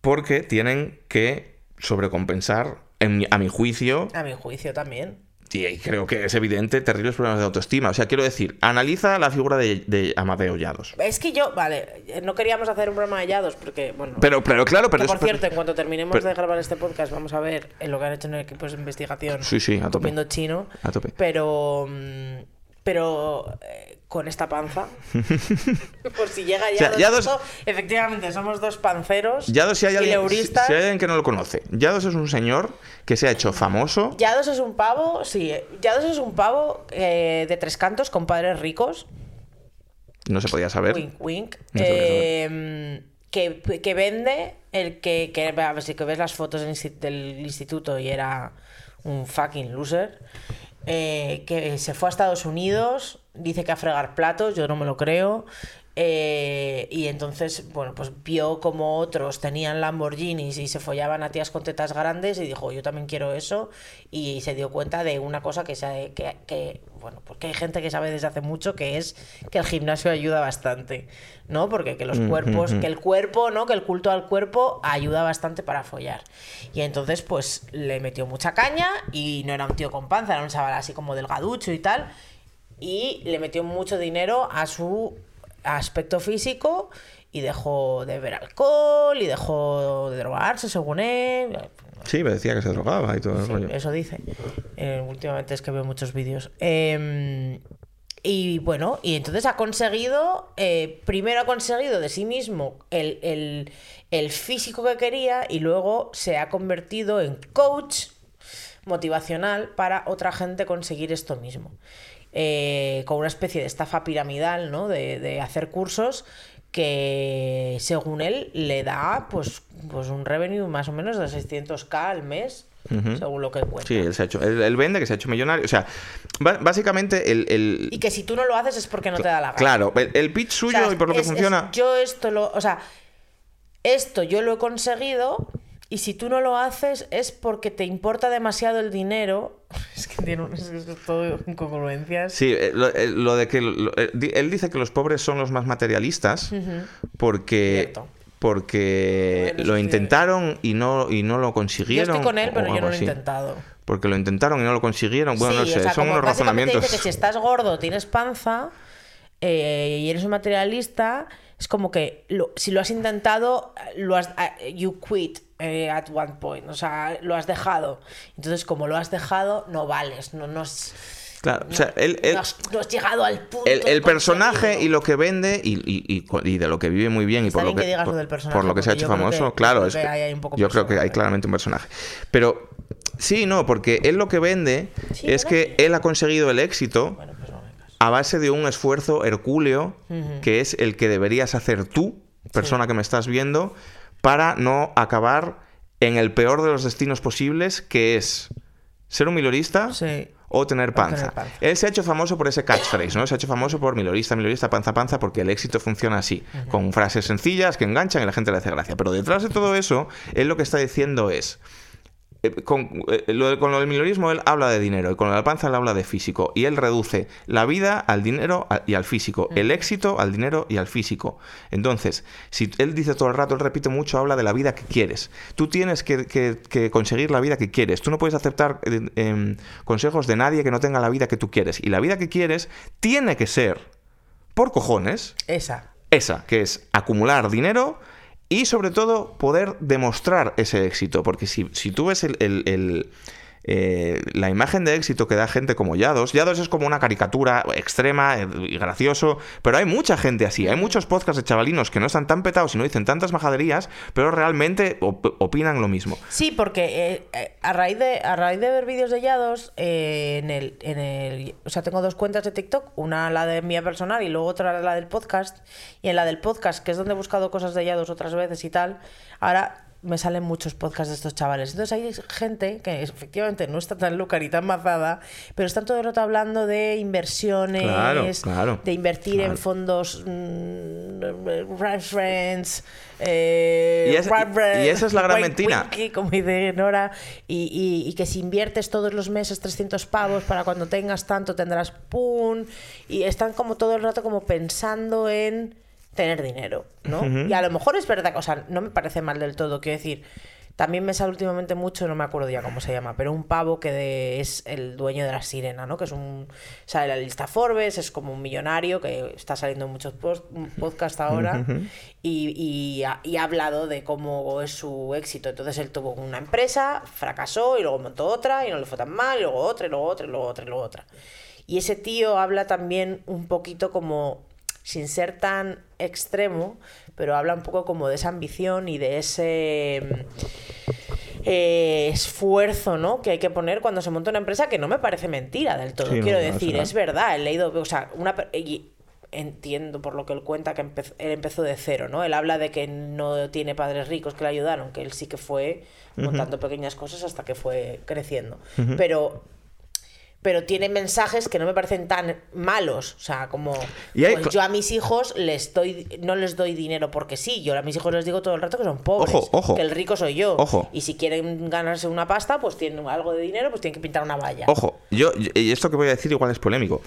Porque tienen que sobrecompensar, en a mi juicio, A mi juicio también. Y creo que es evidente, terribles problemas de autoestima. O sea, quiero decir, analiza la figura de, de Amadeo Llados. Es que yo, vale, eh, no queríamos hacer un programa de hallados porque, bueno... Pero, pero claro, pero que, por cierto, en cuanto terminemos pero- de grabar este podcast, vamos a ver en lo que han hecho en el equipo de investigación. Sí, sí, a tope. comiendo chino. A tope. Pero. mm, Pero. eh, con esta panza. por si llega ya. sea, ya dos- Efectivamente, somos dos panceros. Yados, si hay, alguien, si, leuristas. si hay alguien que no lo conoce, Yados es un señor que se ha hecho famoso. Yados es un pavo, sí. Yados es un pavo eh, de tres cantos con padres ricos. No se podía saber. Wink, wink. No eh, que, que vende el que, que. A ver si que ves las fotos del instituto y era un fucking loser. Eh, que se fue a Estados Unidos, dice que a fregar platos, yo no me lo creo. Eh, y entonces, bueno, pues vio como otros tenían Lamborghinis y se follaban a tías con tetas grandes y dijo, yo también quiero eso. Y se dio cuenta de una cosa que, sabe, que, que, bueno, porque hay gente que sabe desde hace mucho que es que el gimnasio ayuda bastante, ¿no? Porque que los cuerpos, que el cuerpo, ¿no? Que el culto al cuerpo ayuda bastante para follar. Y entonces, pues le metió mucha caña y no era un tío con panza, era un chaval así como delgaducho y tal. Y le metió mucho dinero a su aspecto físico y dejó de beber alcohol y dejó de drogarse, según él. Sí, me decía que se drogaba y todo el Sí, rollo. eso dice. Eh, últimamente es que veo muchos vídeos. Eh, y bueno, y entonces ha conseguido, eh, primero ha conseguido de sí mismo el, el- el físico que quería y luego se ha convertido en coach motivacional para otra gente conseguir esto mismo. Eh, con una especie de estafa piramidal, ¿no? De, de hacer cursos que según él le da pues, pues un revenue más o menos de 600k al mes según lo que cuenta. Sí, él, se ha hecho, él, él vende que se ha hecho millonario. O sea, básicamente el, el- Y que si tú no lo haces es porque no te da la gana. Claro, el, el pitch O suyo sea, y por lo que es- funciona... yo esto lo. O sea, esto yo lo he conseguido. Y si tú no lo haces es porque te importa demasiado el dinero. Es que tiene un- es, todo incongruencias. Sí, eh, lo, eh, lo de que lo- eh, él dice que los pobres son los más materialistas porque Cierto. porque lo intentaron y no y no lo Yo consiguieron. estoy con él, pero yo no lo he intentado. Porque lo intentaron y no lo consiguieron. Bueno, sí, no sé, o sea, son unos razonamientos. dice que si estás gordo, tienes panza eh, y eres un materialista, es como que lo- si lo has intentado, lo has, you quit eh, at one point, o sea, lo has dejado. Entonces, como lo has dejado, no vales, no, no, has, Claro, o sea, él, él- no has- no has llegado al punto. el, personaje y lo que vende y, y- y de lo que vive muy bien y por lo que, que digas lo del personaje, por lo que se ha hecho famoso, que- claro, yo es creo que hay un poco yo creo que hay claramente un personaje. Pero sí, no, porque él lo que vende Sí, es que él ha conseguido el éxito Bueno, pues a base de un esfuerzo hercúleo, que es el que deberías hacer tú, persona que me estás viendo, para no acabar en el peor de los destinos posibles, que es ser un milorista Sí. o tener panza. tener panza. Él se ha hecho famoso por ese catchphrase, ¿no? Se ha hecho famoso por milorista, milorista, panza, panza, porque el éxito funciona así, con frases sencillas que enganchan y la gente le hace gracia. Pero detrás de todo eso, él lo que está diciendo es... eh, Con, eh, lo con lo del minorismo él habla de dinero y con lo de la panza él habla de físico y él reduce la vida al dinero y al físico, el éxito al dinero y al físico. Entonces, si él dice todo el rato, él repite mucho, habla de la vida que quieres. Tú tienes que, que- que conseguir la vida que quieres. Tú no puedes aceptar eh, em, consejos de nadie que no tenga la vida que tú quieres. Y la vida que quieres tiene que ser, por cojones, Esa. esa, que es acumular dinero y sobre todo poder demostrar ese éxito. Porque si, si tú ves el, el- el, eh, la imagen de éxito que da gente como Yados, Yados es como una caricatura extrema eh, y gracioso, pero hay mucha gente así. Hay muchos podcasts de chavalinos que no están tan petados y no dicen tantas majaderías, pero realmente op- opinan lo mismo. Sí, porque eh, eh, a, raíz de, a raíz de ver vídeos de Yados, en, el, en el. O sea, tengo dos cuentas de TikTok, una la de mía personal y luego otra la del podcast. Y en la del podcast, que es donde he buscado cosas de Yados otras veces y tal, ahora me salen muchos podcasts de estos chavales. Entonces hay gente que efectivamente no está tan loca ni tan mazada, pero están todo el rato hablando de inversiones, Claro, claro, de invertir claro. en fondos mm, right friends, eh, Y esa- y esa es la gran wink, mentira. winky, como dice Nora, y, y- y que si inviertes todos los meses 300 pavos para cuando tengas tanto tendrás pum, y están como todo el rato como pensando en tener dinero, ¿no? Y a lo mejor es verdad, o sea, no me parece mal del todo, quiero decir, también me sale últimamente mucho, no me acuerdo ya cómo se llama, pero un pavo que de- es el dueño de la sirena, ¿no? Que es un. Sale en la lista Forbes, es como un millonario que está saliendo en muchos post- podcasts ahora y, y ha, y ha hablado de cómo es su éxito. Entonces él tuvo una empresa, fracasó y luego montó otra y no le fue tan mal, y luego otra, y luego otra, y luego otra, y luego otra. Y ese tío habla también un poquito como sin ser tan extremo, pero habla un poco como de esa ambición y de ese mm, eh, esfuerzo ¿no? que hay que poner cuando se monta una empresa, que no me parece mentira del todo. Sí, Quiero no, decir, es verdad, he leído, o sea, una, y entiendo por lo que él cuenta que empe- él empezó de cero, ¿no? Él habla de que no tiene padres ricos que le ayudaron, que él sí que fue montando pequeñas cosas hasta que fue creciendo. Pero pero tiene mensajes que no me parecen tan malos. O sea, como Y hay pues yo a mis hijos les doy, no les doy dinero porque sí. Yo a mis hijos les digo todo el rato que son pobres. Ojo, ojo. Que el rico soy yo. Ojo. Y si quieren ganarse una pasta, pues tienen algo de dinero, pues tienen que pintar una valla. Ojo, yo, y esto que voy a decir igual es polémico.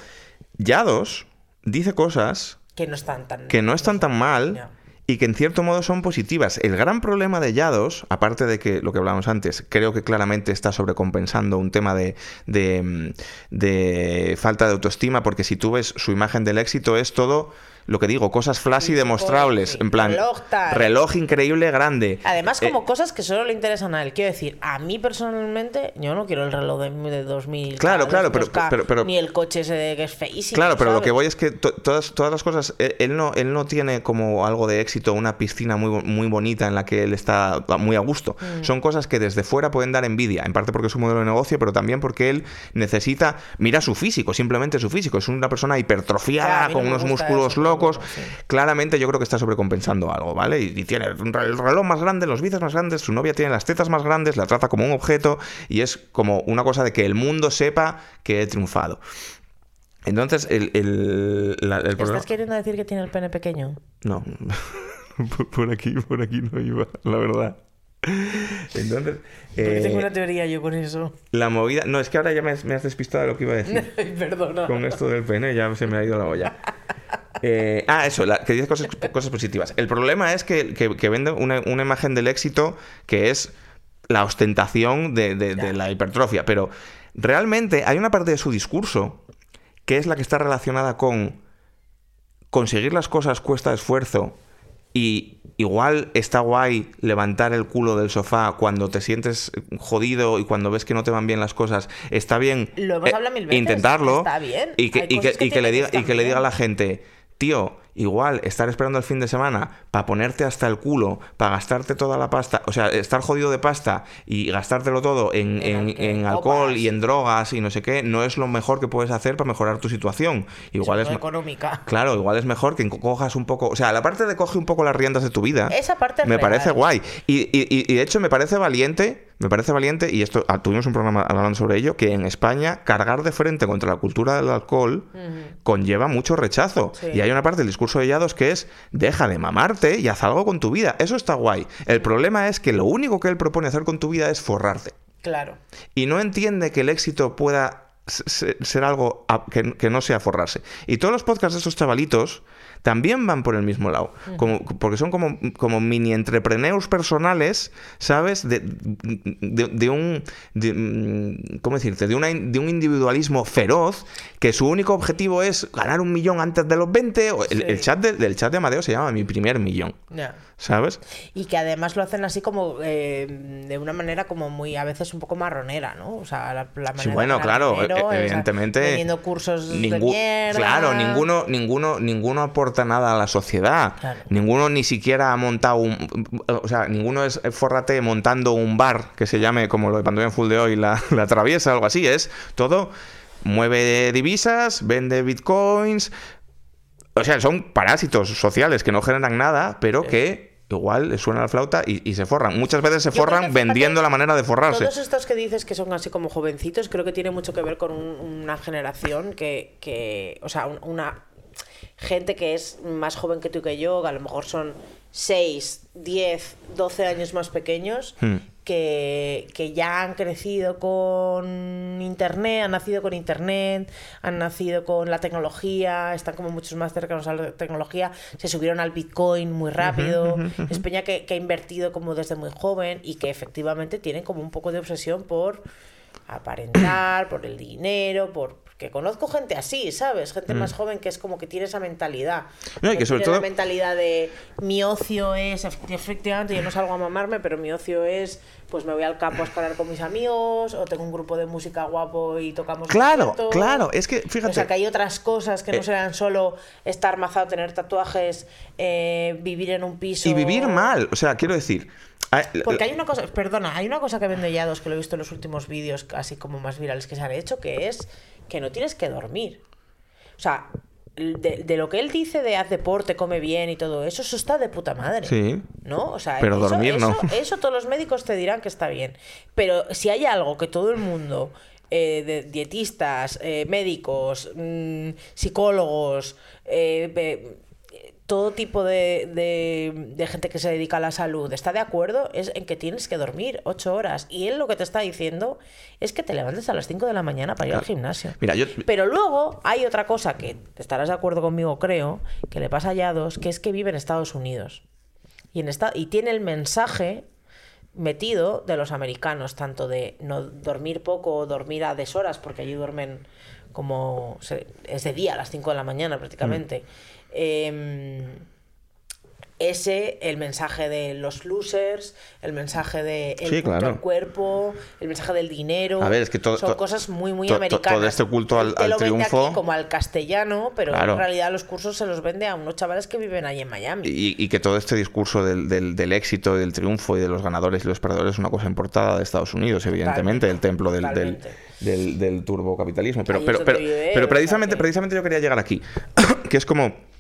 Yados dice cosas Que no están tan. que no están tan mal. Y que en cierto modo son positivas. El gran problema de Yados, aparte de que lo que hablábamos antes, creo que claramente está sobrecompensando un tema de, de, mm, de falta de autoestima, porque si tú ves su imagen del éxito es todo lo que digo, cosas flash y demostrables. En plan, Reloj increíble, grande. Además, Eh, como cosas que solo le interesan a él. Quiero decir, a mí personalmente, yo no quiero el reloj de, de 2000. Claro, claro, pero- 2K, pero- pero- Ni el coche ese de que es feísimo. Claro, pero lo que voy es que to- todas, todas las cosas, él, él no, él no tiene como algo de éxito, una piscina muy, muy bonita en la que él está muy a gusto. Mm. Son cosas que desde fuera pueden dar envidia, en parte porque es un modelo de negocio, pero también porque él necesita, mira su físico, simplemente su físico. Es una persona hipertrofiada, con unos músculos pero locos. sí. Claramente yo creo que está sobrecompensando algo, ¿vale? Y, y tiene el reloj más grande, los bíceps más grandes, su novia tiene las tetas más grandes, la trata como un objeto y es como una cosa de que el mundo sepa que he triunfado. Entonces, el, el, la- el problema... ¿Estás queriendo decir que tiene el pene pequeño? No, por, por aquí, por aquí no iba, la verdad. Entonces, eh, tengo una teoría yo con eso. la movida... No, es que ahora ya me, has- me has despistado de lo que iba a decir. Perdona. Con esto del pene ya se me ha ido la olla. Eh, ah, eso, la- que dices cosas, cosas positivas. El problema es que, que, que vende una, una imagen del éxito que es la ostentación de, de- de la hipertrofia. Pero realmente hay una parte de su discurso que es la que está relacionada con conseguir las cosas cuesta esfuerzo y igual está guay levantar el culo del sofá cuando te sientes jodido y cuando ves que no te van bien las cosas. Está bien Lo hemos eh, hablado mil veces. intentarlo Está bien. y que, y que- y que le diga y que le diga a la gente, tío, igual estar esperando el fin de semana para ponerte hasta el culo, para gastarte toda la pasta, o sea, estar jodido de pasta y gastártelo todo en, En en- alcohol y en drogas y no sé qué, no es lo mejor que puedes hacer para mejorar tu situación. Igual es económica. Claro, igual es mejor que cojas un poco. O sea, la parte de coge un poco las riendas de tu vida. Esa parte Me real. parece guay. Y, y- y- y de hecho me parece valiente. Me parece valiente, y esto ah, tuvimos un programa hablando sobre ello, que en España cargar de frente contra la cultura del alcohol conlleva mucho rechazo. Sí. Y hay una parte del discurso de Llados que es deja de mamarte y haz algo con tu vida. Eso está guay. El problema es que lo único que él propone hacer con tu vida es forrarte Claro. y no entiende que el éxito pueda ser algo que, no sea forrarse. Y todos los podcasts de esos chavalitos también van por el mismo lado, como, porque son como, como mini entrepreneurs personales, ¿sabes? De, de- de un, de, mm, ¿cómo decirte? De, una, de un individualismo feroz que su único objetivo es ganar un millón antes de los 20. o el, Sí. el chat de- del chat de Amadeo se llama Mi Primer Millón. ¿Sabes? Y que además lo hacen así como eh, de una manera como muy, a veces un poco marronera, ¿no? O sea, la, la manera Sí, bueno, claro, dinero, e- o sea, evidentemente. vendiendo cursos de mierda. Claro, ninguno, ninguno, ninguno aporta nada a la sociedad. Claro. Ninguno ni siquiera ha montado un. O sea, ninguno es forrate montando un bar que se llame como lo de Pantomima Full de hoy, la, la traviesa, algo así. Es todo. Mueve divisas, vende bitcoins. O sea, son parásitos sociales que no generan nada, pero que igual suena la flauta y, y se forran. Muchas veces se forran vendiendo la manera de forrarse. Todos estos que dices que son así como jovencitos, creo que tiene mucho que ver con un- una generación que, que, o sea, un- una gente que es más joven que tú y que yo, que a lo mejor son 6, 10, 12 años más pequeños, Hmm. Que, que ya han crecido con Internet, han nacido con Internet, han nacido con la tecnología, están como muchos más cercanos a la tecnología, se subieron al Bitcoin muy rápido, es peña que, que ha invertido como desde muy joven y que efectivamente tienen como un poco de obsesión por aparentar, por el dinero, por que conozco gente así, ¿sabes? Gente más joven que es como que tiene esa mentalidad. Mm. No, y que sobre tiene todo- la mentalidad de mi ocio es, efecti- efectivamente, yo no salgo a mamarme, pero mi ocio es, pues me voy al campo a escalar con mis amigos, o tengo un grupo de música guapo y tocamos. Claro, claro, es que fíjate. O sea, que hay otras cosas que no Eh, serán solo estar mazado, tener tatuajes, eh, vivir en un piso. Y vivir mal, o sea, quiero decir. A- Porque hay una cosa, perdona, hay una cosa que vende Yados que lo he visto en los últimos vídeos, así como más virales que se han hecho, que es que no tienes que dormir. O sea, de, de lo que él dice de haz deporte, come bien y todo eso, eso está de puta madre. Sí. ¿No? O sea, Pero eso, dormir no. eso- todos los médicos te dirán que está bien. Pero si hay algo que todo el mundo, eh, de dietistas, eh, médicos, mm, psicólogos, eh, todo tipo de, de- de gente que se dedica a la salud está de acuerdo es en que tienes que dormir ocho horas. Y él lo que te está diciendo es que te levantes a las 5 de la mañana para ir al gimnasio. Mira, yo. Pero luego hay otra cosa que estarás de acuerdo conmigo, creo, que le pasa a Yados, que es que vive en Estados Unidos. Y, en esta, y tiene el mensaje metido de los americanos, tanto de no dormir poco o dormir a deshoras, porque allí duermen como es de día a las 5 de la mañana prácticamente. Em, ese, el mensaje de los losers, el mensaje de el Sí, culto claro. al cuerpo, el mensaje del dinero. A ver, es que todo- son cosas muy, muy to- americanas. todo este culto al- Él te al lo vende triunfo- aquí como al castellano, pero Claro. en realidad los cursos se los vende a unos chavales que viven ahí en Miami. Y, y que todo este discurso del, del- del éxito, del triunfo y de los ganadores y los perdedores es una cosa importada de Estados Unidos, evidentemente, el templo del, del, del, del turbocapitalismo. Pero, Ahí pero, pero, vive pero precisamente, precisamente yo quería llegar aquí, que es como...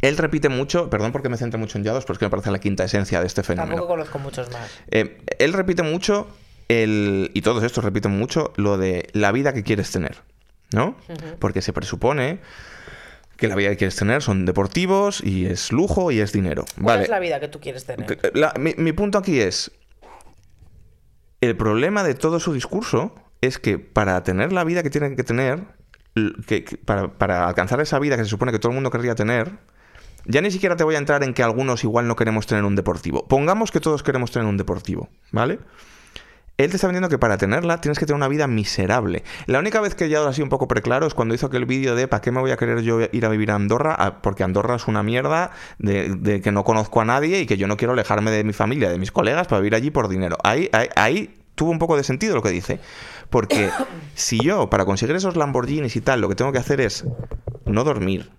Él repite mucho, perdón porque me centro mucho en Yados, pero es que me parece la quinta esencia de este fenómeno. Tampoco conozco muchos más. Eh, él repite mucho, el, y todos estos repiten mucho, lo de la vida que quieres tener, ¿no? Porque se presupone que la vida que quieres tener son deportivos y es lujo y es dinero. ¿Cuál Vale. es la vida que tú quieres tener? La- mi, mi punto aquí es, el problema de todo su discurso es que para tener la vida que tienen que tener, que- para, para alcanzar esa vida que se supone que todo el mundo querría tener, ya ni siquiera te voy a entrar en que algunos igual no queremos tener un deportivo. Pongamos que todos queremos tener un deportivo, ¿vale? Él te está vendiendo que para tenerla tienes que tener una vida miserable. La única vez que he llegado así un poco preclaro es cuando hizo aquel vídeo de ¿para qué me voy a querer yo ir a vivir a Andorra? Ah, Porque Andorra es una mierda de, de que no conozco a nadie y que yo no quiero alejarme de mi familia, de mis colegas para vivir allí por dinero. Ahí, ahí, ahí tuvo un poco de sentido lo que dice. Porque si yo, para conseguir esos Lamborghinis y tal, lo que tengo que hacer es no dormir,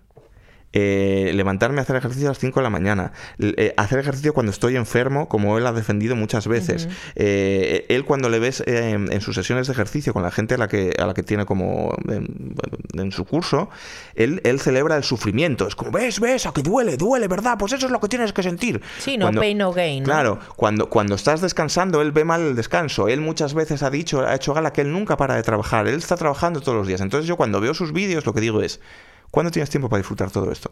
eh, levantarme a hacer ejercicio a las 5 de la mañana, eh, hacer ejercicio cuando estoy enfermo, como él ha defendido muchas veces. Eh, él cuando le ves eh, en, sus sesiones de ejercicio con la gente a la que, a la que tiene como en, en su curso, él, él celebra el sufrimiento. Es como, ves, ves, a que duele, duele, ¿verdad? Pues eso es lo que tienes que sentir. Sí, no pain, no gain, ¿no? Claro, cuando, cuando estás descansando, él ve mal el descanso. Él muchas veces ha dicho, ha hecho gala que él nunca para de trabajar. Él está trabajando todos los días. Entonces yo cuando veo sus vídeos lo que digo es, ¿cuándo tienes tiempo para disfrutar todo esto?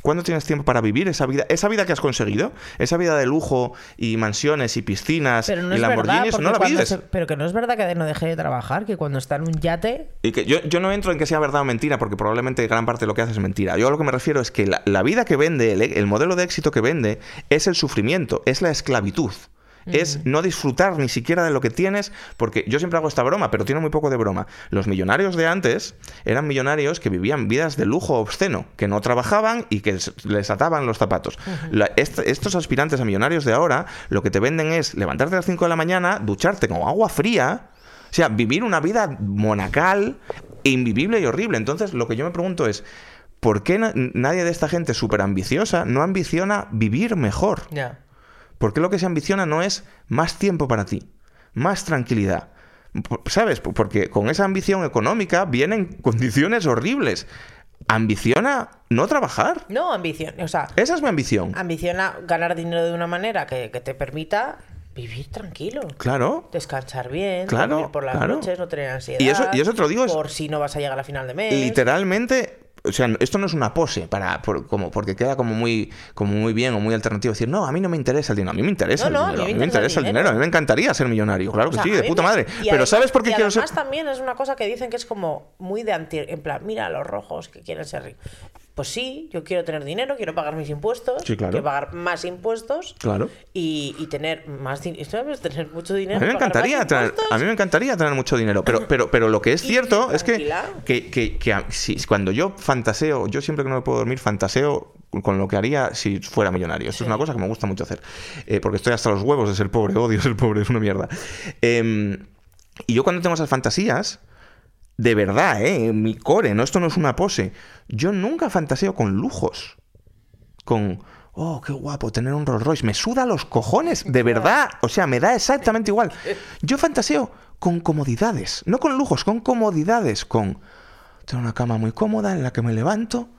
¿Cuándo tienes tiempo para vivir esa vida, esa vida que has conseguido? Esa vida de lujo y mansiones y piscinas no y verdad, Lamborghinis, no la vives. se- pero que no es verdad que no deje de trabajar, que cuando está en un yate... Y que yo, yo no entro en que sea verdad o mentira, porque probablemente gran parte de lo que hace es mentira. Yo a lo que me refiero es que la, la vida que vende, el, el modelo de éxito que vende, es el sufrimiento, es la esclavitud. Es no disfrutar ni siquiera de lo que tienes, porque yo siempre hago esta broma, pero tiene muy poco de broma. Los millonarios de antes eran millonarios que vivían vidas de lujo obsceno, que no trabajaban y que les ataban los zapatos. La- est- estos aspirantes a millonarios de ahora, lo que te venden es levantarte a las 5 de la mañana, ducharte con agua fría, o sea, vivir una vida monacal, invivible y horrible. Entonces, lo que yo me pregunto es, ¿por qué na- nadie de esta gente súper ambiciosa no ambiciona vivir mejor? ¿Por qué lo que se ambiciona no es más tiempo para ti, más tranquilidad? ¿Sabes? Por- Porque con esa ambición económica vienen condiciones horribles. Ambiciona no trabajar. No, ambición. O sea, Esa es mi ambición. ambiciona ganar dinero de una manera que, que te permita vivir tranquilo. Claro. Descansar bien, Claro, dormir por las claro. noches, no tener ansiedad. Y eso- y eso te lo digo es- Por si no vas a llegar a final de mes. Literalmente, o sea, esto no es una pose para por- como porque queda como muy como muy bien o muy alternativo decir, "No, a mí no me interesa el dinero, a mí me interesa No, el dinero, a mí me interesa el dinero, a mí me encantaría ser millonario, claro O que sí, a de puta me- madre. y Pero además- ¿sabes por qué y quiero ser además también es una cosa que dicen que es como muy de anti... En plan, mira, los rojos que quieren ser ricos. Pues sí, yo quiero tener dinero, quiero pagar mis impuestos, Sí, claro. quiero pagar más impuestos Claro. y, y tener más dinero. Tener mucho dinero. A mí me encantaría tener, a mí me encantaría tener mucho dinero, pero, pero, pero lo que es cierto es que, que, que- que a- si- cuando yo fantaseo, yo siempre que no me puedo dormir fantaseo con lo que haría si fuera millonario. Esto es una cosa que me gusta mucho hacer, eh, porque estoy hasta los huevos de ser pobre, odio ser pobre, es una mierda. Em, y yo cuando tengo esas fantasías, de verdad, ¿eh? en mi core, no esto no es una pose, yo nunca fantaseo con lujos con, oh, qué guapo tener un Rolls Royce. Me suda los cojones, de verdad. O sea, me da exactamente igual. Yo fantaseo con comodidades, no con lujos, con comodidades, con tener una cama muy cómoda en la que me levanto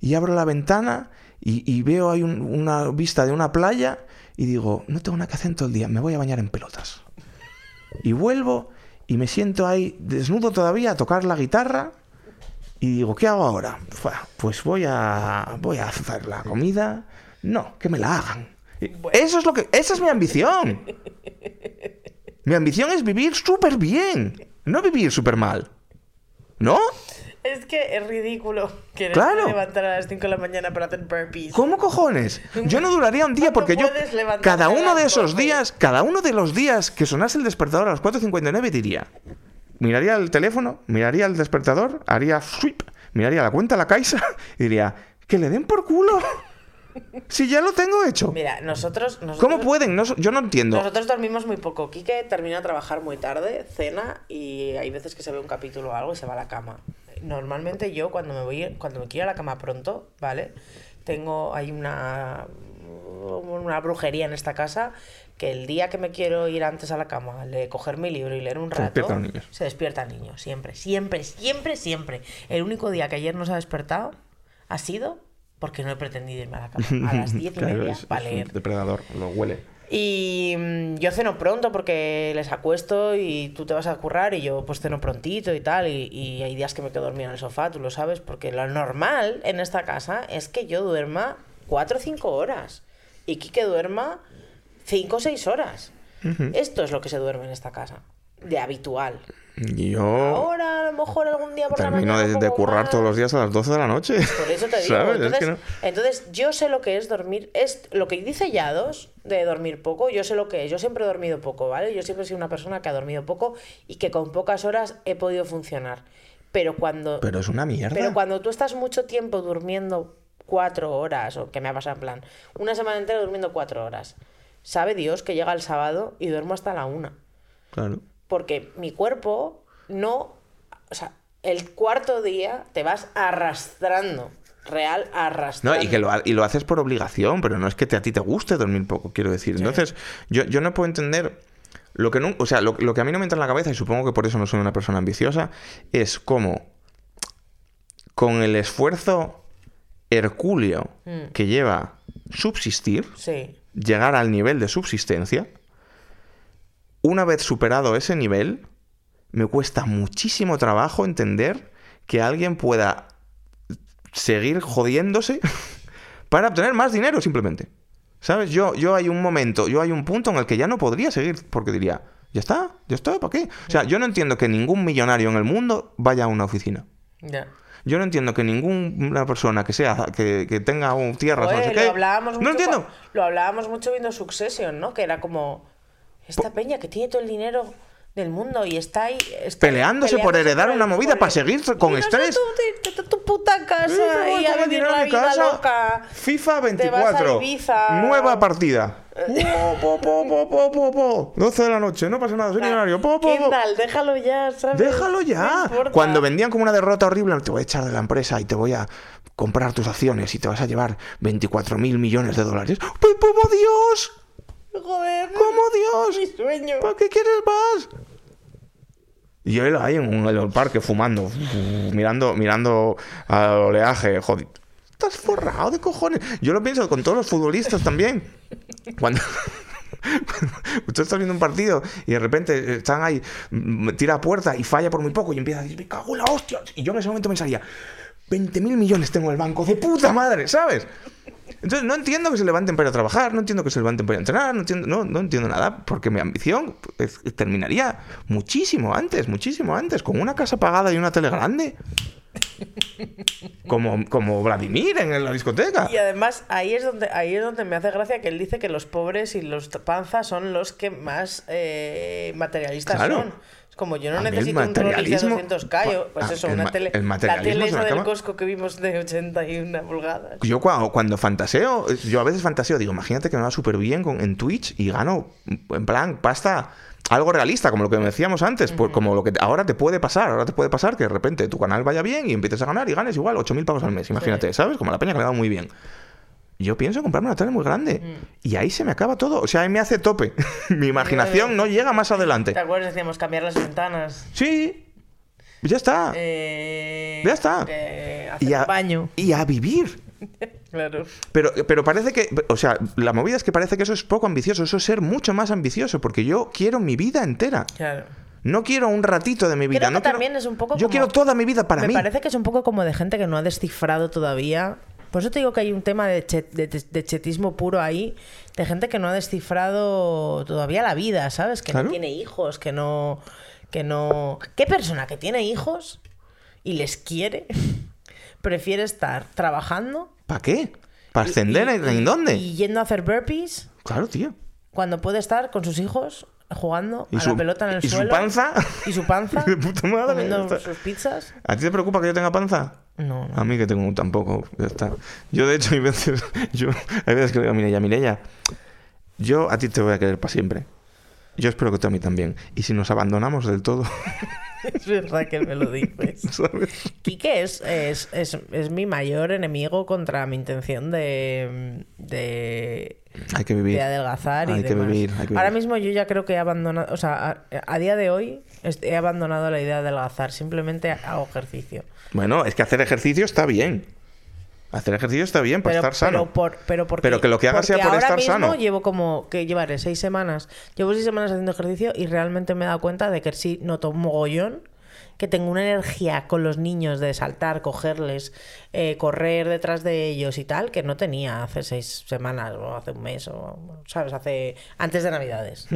y abro la ventana y, veo ahí un- una vista de una playa y digo, no tengo nada que hacer todo el día, me voy a bañar en pelotas. Y vuelvo y me siento ahí desnudo todavía a tocar la guitarra y digo, ¿qué hago ahora? Pues voy a voy a hacer la comida. No, que me la hagan. Eso es lo que esa es mi ambición. Mi ambición es vivir súper bien, no vivir súper mal. ¿No? Es que es ridículo que Claro. levantar a las 5 de la mañana para hacer burpees. ¿Cómo cojones? Yo no duraría un día ¿Cuándo porque yo cada a uno de esos 12? días, cada uno de los días que sonase el despertador a las 4:59 diría, miraría el teléfono, miraría el despertador, haría sweep, miraría la cuenta, la caixa y diría, que le den por culo. Si ya lo tengo hecho. Mira, nosotros, nosotros ¿Cómo pueden? No, yo no entiendo. Nosotros dormimos muy poco. Quique termina de trabajar muy tarde, cena y hay veces que se ve un capítulo o algo y se va a la cama. Normalmente yo cuando me voy, cuando me quiero ir a la cama pronto, ¿vale? Tengo, hay una, una brujería en esta casa que el día que me quiero ir antes a la cama, le coger mi libro y leer un Se rato, despiertan niños. se despierta el niño, siempre, siempre, siempre, siempre. El único día que ayer no se ha despertado ha sido porque no he pretendido irme a la cama a las diez y Claro, media es- para es un leer. depredador, lo huele. Y mm, yo ceno pronto porque les acuesto y tú te vas a currar y yo pues ceno prontito y tal. Y, y hay días que me quedo dormida en el sofá, tú lo sabes, porque lo normal en esta casa es que yo duerma 4 o 5 horas y Kike duerma 5 o 6 horas. Esto es lo que se duerme en esta casa, de habitual. Yo Ahora, a lo mejor algún día por la termino mañana. de, de currar todos los días a las 12 de la noche. Por eso te digo. ¿Sabes? Es Entonces, que no- entonces, yo sé lo que es dormir. Es lo que dice Yados de dormir poco. Yo sé lo que es. Yo siempre he dormido poco, ¿vale? Yo siempre he sido una persona que ha dormido poco y que con pocas horas he podido funcionar. Pero cuando, Pero es una mierda. pero cuando tú estás mucho tiempo durmiendo cuatro horas, o que me ha pasado en plan, una semana entera durmiendo cuatro horas, sabe Dios que llega el sábado y duermo hasta la una Claro. porque mi cuerpo no, o sea, el cuarto día te vas arrastrando, real No, arrastrando. y que lo, y lo haces por obligación, pero no es que te- a ti te guste dormir poco, quiero decir. Entonces, yo, yo no puedo entender lo que no, o sea, lo, lo que a mí no me entra en la cabeza, y supongo que por eso no soy una persona ambiciosa, es cómo con el esfuerzo hercúleo Mm. que lleva subsistir, Sí, llegar al nivel de subsistencia, una vez superado ese nivel, me cuesta muchísimo trabajo entender que alguien pueda seguir jodiéndose para obtener más dinero simplemente. ¿Sabes? Yo, yo hay un momento, yo hay un punto en el que ya no podría seguir porque diría, ya está, ya está, ¿para qué? O sea, yo no entiendo que ningún millonario en el mundo vaya a una oficina. ya. Yo no entiendo que ninguna persona que sea que, que tenga un tierras o no sé qué. lo hablábamos no mucho entiendo. Lo hablábamos mucho viendo Succession, ¿no? Que era como esta peña que tiene todo el dinero del mundo y está ahí está Peleándose por heredar una movida para seguir con estrés. tú, tu puta casa Sí, voy y a vivir la vida casa. loca. FIFA Te vas a 24. Ibiza. Nueva partida. Po, po, po, po, po, po, po. 12 de la noche, no pasa nada, soy millonario. Kendall, déjalo ya, ¿sabes? Déjalo ya. Cuando vendían como una derrota horrible, te voy a echar de la empresa y te voy a comprar tus acciones y te vas a llevar 24 mil millones de dólares. ¡Pues como Dios! Joder. ¡Como Dios! Mi sueño. ¿Para qué quieres más? Y él ahí en, el parque fumando, mirando, mirando al oleaje, joder. Estás forrado de cojones. Yo lo pienso con todos los futbolistas también. Cuando, tú estás viendo un partido y de repente están ahí, mm, tira a puerta y falla por muy poco y empieza a decir, me cago en la hostia. Y yo en ese momento pensaría, 20 mil millones tengo en el banco, de puta madre, ¿sabes? Entonces no entiendo que se levanten para ir a trabajar, no entiendo que se levanten para ir a entrenar, no entiendo, no, no entiendo nada, porque mi ambición es- terminaría muchísimo antes, muchísimo antes, con una casa pagada y una tele grande. Como, como Vladimir en la discoteca. Y además ahí es donde ahí es donde me hace gracia que él dice que los pobres y los panzas son los que más eh, materialistas Claro. son. Como yo no A mí el necesito un Rolex de materialismo- 200k, yo, pues Ah, eso, el una tele, el la tele esa del Costco que vimos de 81 pulgadas. Yo cuando, cuando fantaseo, yo a veces fantaseo, digo, imagínate que me va súper bien con, en Twitch y gano, en plan, pasta, algo realista, como lo que decíamos antes, pues como lo que ahora te puede pasar, ahora te puede pasar que de repente tu canal vaya bien y empieces a ganar y ganes igual 8.000 pavos al mes, imagínate, ¿sabes? Como la peña que le va muy bien. Yo pienso en comprarme una tele muy grande y ahí se me acaba todo, o sea, ahí me hace tope. Mi imaginación no llega más adelante. ¿Te acuerdas? Decíamos cambiar las ventanas. Sí, ya está. Eh, Ya está. eh, hacer Y a, un baño. y a vivir. Claro. Pero, pero parece que, o sea, la movida es que parece que eso es poco ambicioso, eso es ser mucho más ambicioso, porque yo quiero mi vida entera. Claro. No quiero un ratito de mi vida. Creo no que quiero- también es un poco Yo como- quiero toda mi vida para me mí. parece que es un poco como de gente que no ha descifrado todavía. Por eso te digo que hay un tema de, chet- de- de chetismo puro ahí, de gente que no ha descifrado todavía la vida, ¿sabes? Que Claro. no tiene hijos, que no, que no. ¿Qué persona que tiene hijos y les quiere, prefiere estar trabajando. ¿Para qué? ¿Para ascender? y- ¿En, dónde? Y yendo a hacer burpees Claro, tío. cuando puede estar con sus hijos jugando ¿Y a su, la pelota en el y su suelo. panza? Y su panza. De puta madre. sus pizzas. ¿A ti te preocupa que yo tenga panza? No, no. A mí que tengo tampoco, ya está. Yo de hecho hay veces, yo, hay veces que le digo a Mireia, Mireia, yo a ti te voy a querer para siempre. Yo espero que tú a mí también. Y si nos abandonamos del todo, Es verdad que me lo dices. ¿sabes? Quique es, es, es, es mi mayor enemigo contra mi intención de, de, Hay que vivir. de adelgazar y Hay que demás. vivir, hay que Ahora mismo yo ya creo que he abandonado, o sea, a, a día de hoy he abandonado la idea de adelgazar, simplemente hago ejercicio. Bueno, es que hacer ejercicio está bien. Hacer ejercicio está bien para Pero, estar sano. pero, por, pero, porque, Pero que lo que hagas sea por ahora estar mismo sano. llevo como que llevaré seis semanas. Llevo seis semanas haciendo ejercicio y realmente me he dado cuenta de que sí noto un mogollón. Que tengo una energía con los niños de saltar, cogerles, eh, correr detrás de ellos y tal, que no tenía hace seis semanas o hace un mes o, ¿sabes? Hace antes de Navidades.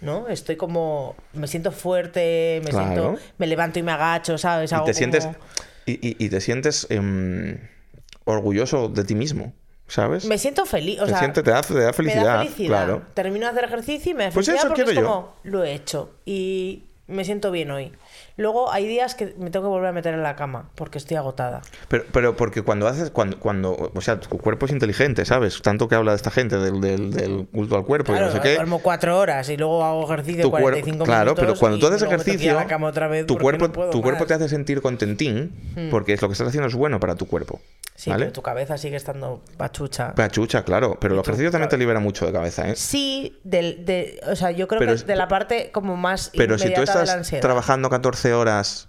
¿No? Estoy como. Me siento fuerte, me Claro. siento. Me levanto y me agacho, ¿sabes? Y te sientes, como- y, y- y te sientes em, orgulloso de ti mismo, ¿sabes? Me siento feliz. O sea, siente- te da, te da felicidad, Me da felicidad. claro. Termino de hacer ejercicio y me da Pues felicidad eso porque quiero es yo. como, lo he hecho y me siento bien hoy. Luego hay días que me tengo que volver a meter en la cama porque estoy agotada. Pero, pero porque cuando haces, cuando, cuando, o sea, tu cuerpo es inteligente, ¿sabes? Tanto que habla de esta gente del, del, del culto al cuerpo Claro, y no sé qué. duermo cuatro horas y luego hago ejercicio Tu 45 cuerpo, claro, minutos pero cuando tú haces ejercicio, a la cama otra vez tu cuerpo, no tu cuerpo más. Hmm. te hace sentir contentín porque es lo que estás haciendo es bueno para tu cuerpo. Sí, ¿vale? pero tu cabeza sigue estando pachucha. Pachucha, claro, pero el tu ejercicio también te libera mucho de cabeza, ¿eh? Sí, del, de, o sea, yo creo Pero que es- de la parte como más Pero si tú estás trabajando 14 horas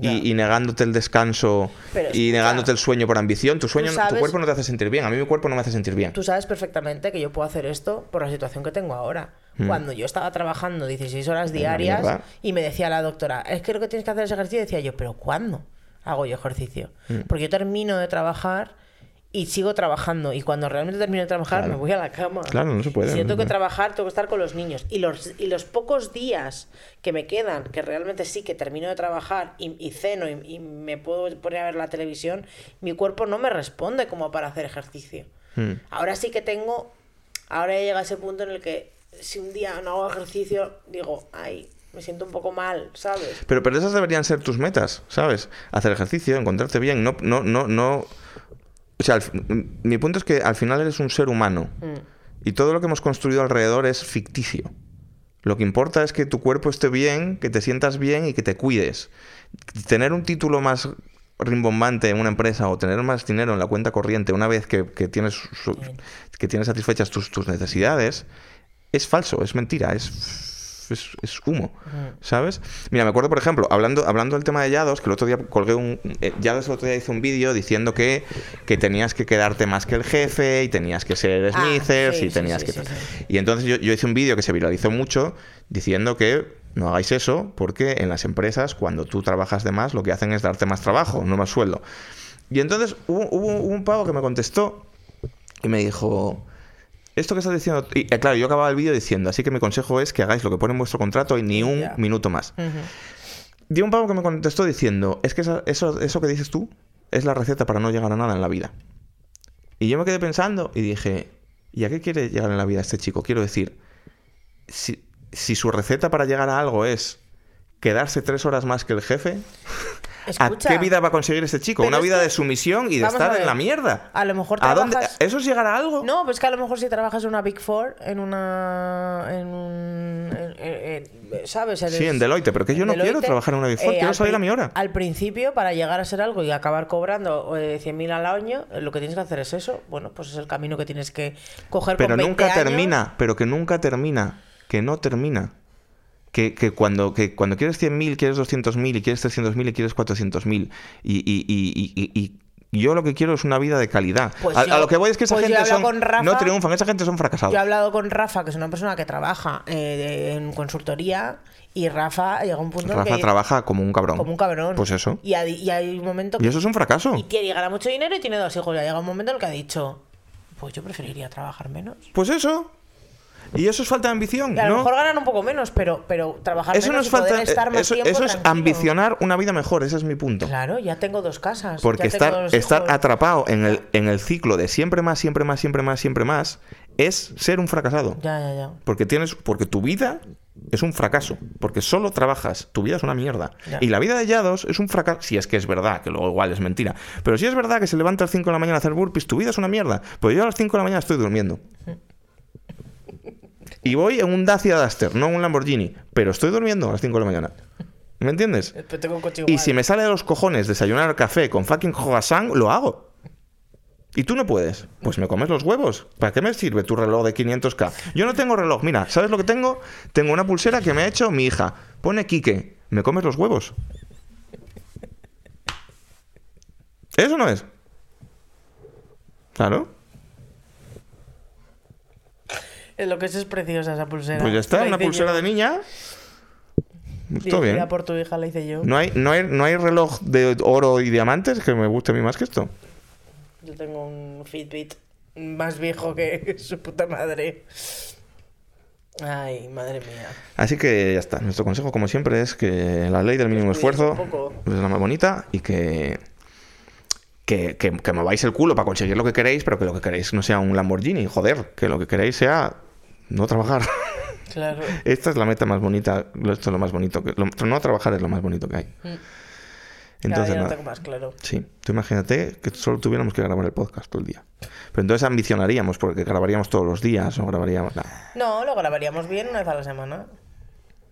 y, y negándote el descanso Pero y negándote el sueño por ambición, tu sueño, tu sabes- cuerpo no te hace sentir bien. A mí mi cuerpo no me hace sentir bien. Tú sabes perfectamente que yo puedo hacer esto por la situación que tengo ahora. Cuando yo estaba trabajando 16 horas diarias y me decía la doctora, es que lo que tienes que hacer es ejercicio, decía yo, pero ¿cuándo hago yo ejercicio? Hmm. Porque yo termino de trabajar y sigo trabajando y cuando realmente termino de trabajar Claro. me voy a la cama. Claro, no se puede, Y si yo tengo que trabajar, tengo que estar con los niños. Y los, y los pocos días que me quedan, que realmente sí que termino de trabajar y, y ceno y, y me puedo poner a ver la televisión, mi cuerpo no me responde como para hacer ejercicio. Hmm. Ahora sí que tengo, ahora ya llega ese punto en el que si un día no hago ejercicio, digo, ay, me siento un poco mal, ¿sabes? Pero, pero esas deberían ser tus metas, ¿sabes? Hacer ejercicio, encontrarte bien, no, no, no, no. O sea, al mi punto es que al final eres un ser humano y todo lo que hemos construido alrededor es ficticio. Lo que importa es que tu cuerpo esté bien, que te sientas bien y que te cuides. Tener un título más rimbombante en una empresa o tener más dinero en la cuenta corriente una vez que, que tienes, su- que tienes satisfechas tus, tus necesidades es falso, es mentira, es, es, es humo, ¿sabes? Mira, me acuerdo, por ejemplo, hablando, hablando del tema de Yados, que el otro día colgué un... eh, Yados el otro día hizo un vídeo diciendo que, que tenías que quedarte más que el jefe y tenías que ser Ah, Smithers sí, y tenías sí, que... sí. Y entonces yo, yo hice un vídeo que se viralizó mucho diciendo que no hagáis eso porque en las empresas cuando tú trabajas de más lo que hacen es darte más trabajo, no más sueldo. Y entonces hubo, hubo un pavo que me contestó y me dijo, esto que estás diciendo... Y eh, claro, yo acababa el vídeo diciendo, así que mi consejo es que hagáis lo que pone en vuestro contrato y ni un minuto más. Ujú. Dio un pavo que me contestó diciendo, es que esa- eso, eso que dices tú es la receta para no llegar a nada en la vida. Y yo me quedé pensando y dije, ¿y a qué quiere llegar en la vida este chico? Quiero decir, si, si su receta para llegar a algo es quedarse tres horas más que el jefe, Escucha, ¿a qué vida va a conseguir este chico? Pero Una vida que- de sumisión y de Vamos estar en la mierda. A lo mejor ¿A dónde? trabajas- ¿Eso es llegar a algo? No, pues que a lo mejor si trabajas en una Big Four, en una. en un. en- ¿Sabes? Sí, en Deloitte, pero que yo no quiero trabajar en una Big Four, quiero al salir a mi hora. Al principio, para llegar a ser algo y acabar cobrando eh, 100.000 al año, eh, lo que tienes que hacer es eso. Bueno, pues es el camino que tienes que coger pero con 20 nunca años. termina, pero que nunca termina, que no termina. Que, que cuando, que cuando quieres 100.000, quieres 200.000 y quieres 300.000 y quieres 400.000. Y, y, y, y, y- y yo lo que quiero es una vida de calidad. Pues a, lo que voy es que esa pues gente son, Rafa- no triunfan, esa gente son fracasados. Yo he hablado con Rafa, que es una persona que trabaja eh, en consultoría, y Rafa llega a un punto en Rafa que trabaja como un cabrón. como un cabrón. Pues eso. Y, hay- y hay un momento Y que eso es un fracaso. y tiene, y gana mucho dinero y tiene dos hijos. Ya llega un momento en el que ha dicho, pues yo preferiría trabajar menos. Pues eso. Y eso es falta de ambición, Y a lo ¿no? mejor ganan un poco menos, pero, pero trabajar Eso no menos es y poder falta. estar más Eso, tiempo eso es tranquilo. ambicionar una vida mejor, ese es mi punto. Claro, ya tengo dos casas. Porque estar, estar hijos. atrapado en el, en el ciclo de siempre más, siempre más, siempre más, siempre más, es ser un fracasado. Ya, ya, ya. Porque tienes. Porque tu vida es un fracaso. Porque solo trabajas. Tu vida es una mierda. Ya. Y la vida de Yados es un fracaso. Si es que es verdad, que luego igual es mentira. Pero si es verdad que se levanta a las 5 de la mañana a hacer burpees, tu vida es una mierda. Pues yo a las 5 de la mañana estoy durmiendo. Y voy en un Dacia Duster, no en un Lamborghini. Pero estoy durmiendo a las 5 de la mañana. ¿Me entiendes? Después tengo un coche Y si me sale de los cojones desayunar café con fucking Hogasan, lo hago. ¿Y tú no puedes? Pues me comes los huevos. ¿Para qué me sirve tu reloj de 500k? Yo no tengo reloj. Mira, ¿sabes lo que tengo? Tengo una pulsera que me ha hecho mi hija. Pone Quique. ¿Me comes los huevos? ¿Eso no es? Claro. Es lo que es, es preciosa esa pulsera. Pues ya está, una pulsera yo. de niña. Todo bien. por tu hija la hice yo. No hay, no, hay, no hay reloj de oro y diamantes que me guste a mí más que esto. Yo tengo un Fitbit más viejo que su puta madre. Ay, madre mía. Así que ya está. Nuestro consejo, como siempre, es que la ley del mínimo esfuerzo poco. es la más bonita y que, que, que, que mováis el culo para conseguir lo que queréis, pero que lo que queréis no sea un Lamborghini. Joder, que lo que queréis sea no trabajar. Claro. Esta es la meta más bonita. Esto es lo más bonito. Que, lo- no trabajar es lo más bonito que hay. Mm. Entonces, más claro. Sí, tú imagínate que solo tuviéramos que grabar el podcast todo el día. Pero entonces ambicionaríamos porque grabaríamos todos los días o grabaríamos... nada. No, lo grabaríamos bien una vez a la semana.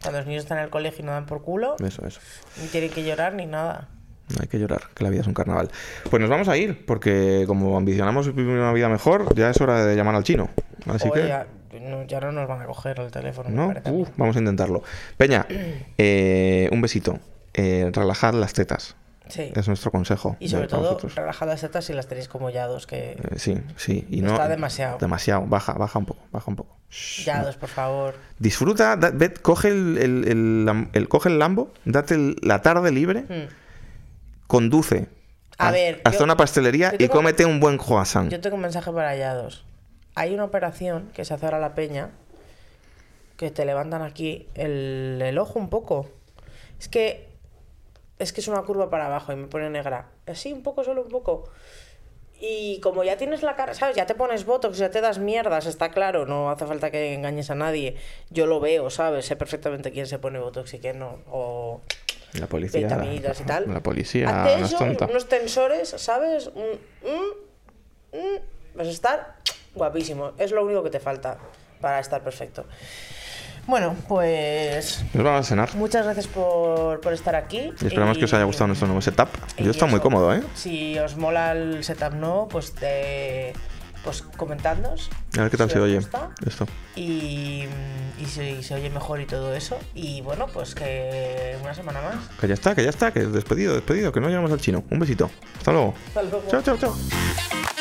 Cuando los niños están en el colegio y no dan por culo, Eso, eso. ni tienen que llorar ni nada. No hay que llorar, que la vida es un carnaval. Pues nos vamos a ir, porque como ambicionamos vivir una vida mejor, ya es hora de llamar al chino. Así Oye, que... ya, no, ya no nos van a coger el teléfono. me ¿No? a mí. Uf, vamos a intentarlo. Peña, eh, un besito. Eh, relajad las tetas. Sí. Es nuestro consejo. Y sobre todo, relajad las tetas si las tenéis como yados, que Eh, sí, sí. Y no, Está demasiado. Demasiado. Baja, baja un poco, baja un poco. Shh, yados, por favor. Disfruta, da- ve- coge el, el- el lam- el- coge el Lambo, date la tarde libre, Mm. conduce A haz- ver, hasta yo- una pastelería y cómete un buen croissant. Yo tengo un mensaje para yados. Hay una operación que se hace ahora a la peña que te levantan aquí el, el ojo un poco. Es que es que es una curva para abajo y me pone negra. Así, un poco, solo un poco. Y como ya tienes la cara, ¿sabes? Ya te pones botox, ya te das mierdas, está claro, no hace falta que engañes a nadie. Yo lo veo, ¿sabes? Sé perfectamente quién se pone botox y quién no. O La policía. y tal. La policía Hazte no es eso, tonta. unos tensores, ¿sabes? Un- vas a estar guapísimo. Es lo único que te falta para estar perfecto. Bueno, pues Nos vamos a cenar. muchas gracias por, por estar aquí. Y esperamos que os haya gustado nuestro nuevo setup. Yo estoy muy cómodo, ¿eh? Si os mola el setup no, pues te, pues comentadnos. A ver qué tal si se oye gusta esto. Y, y si se oye mejor y todo eso. Y bueno, pues que una semana más. Que ya está, que ya está, que despedido, despedido, que no llegamos al chino. Un besito. Hasta luego. Hasta luego. Chao, chao, chao.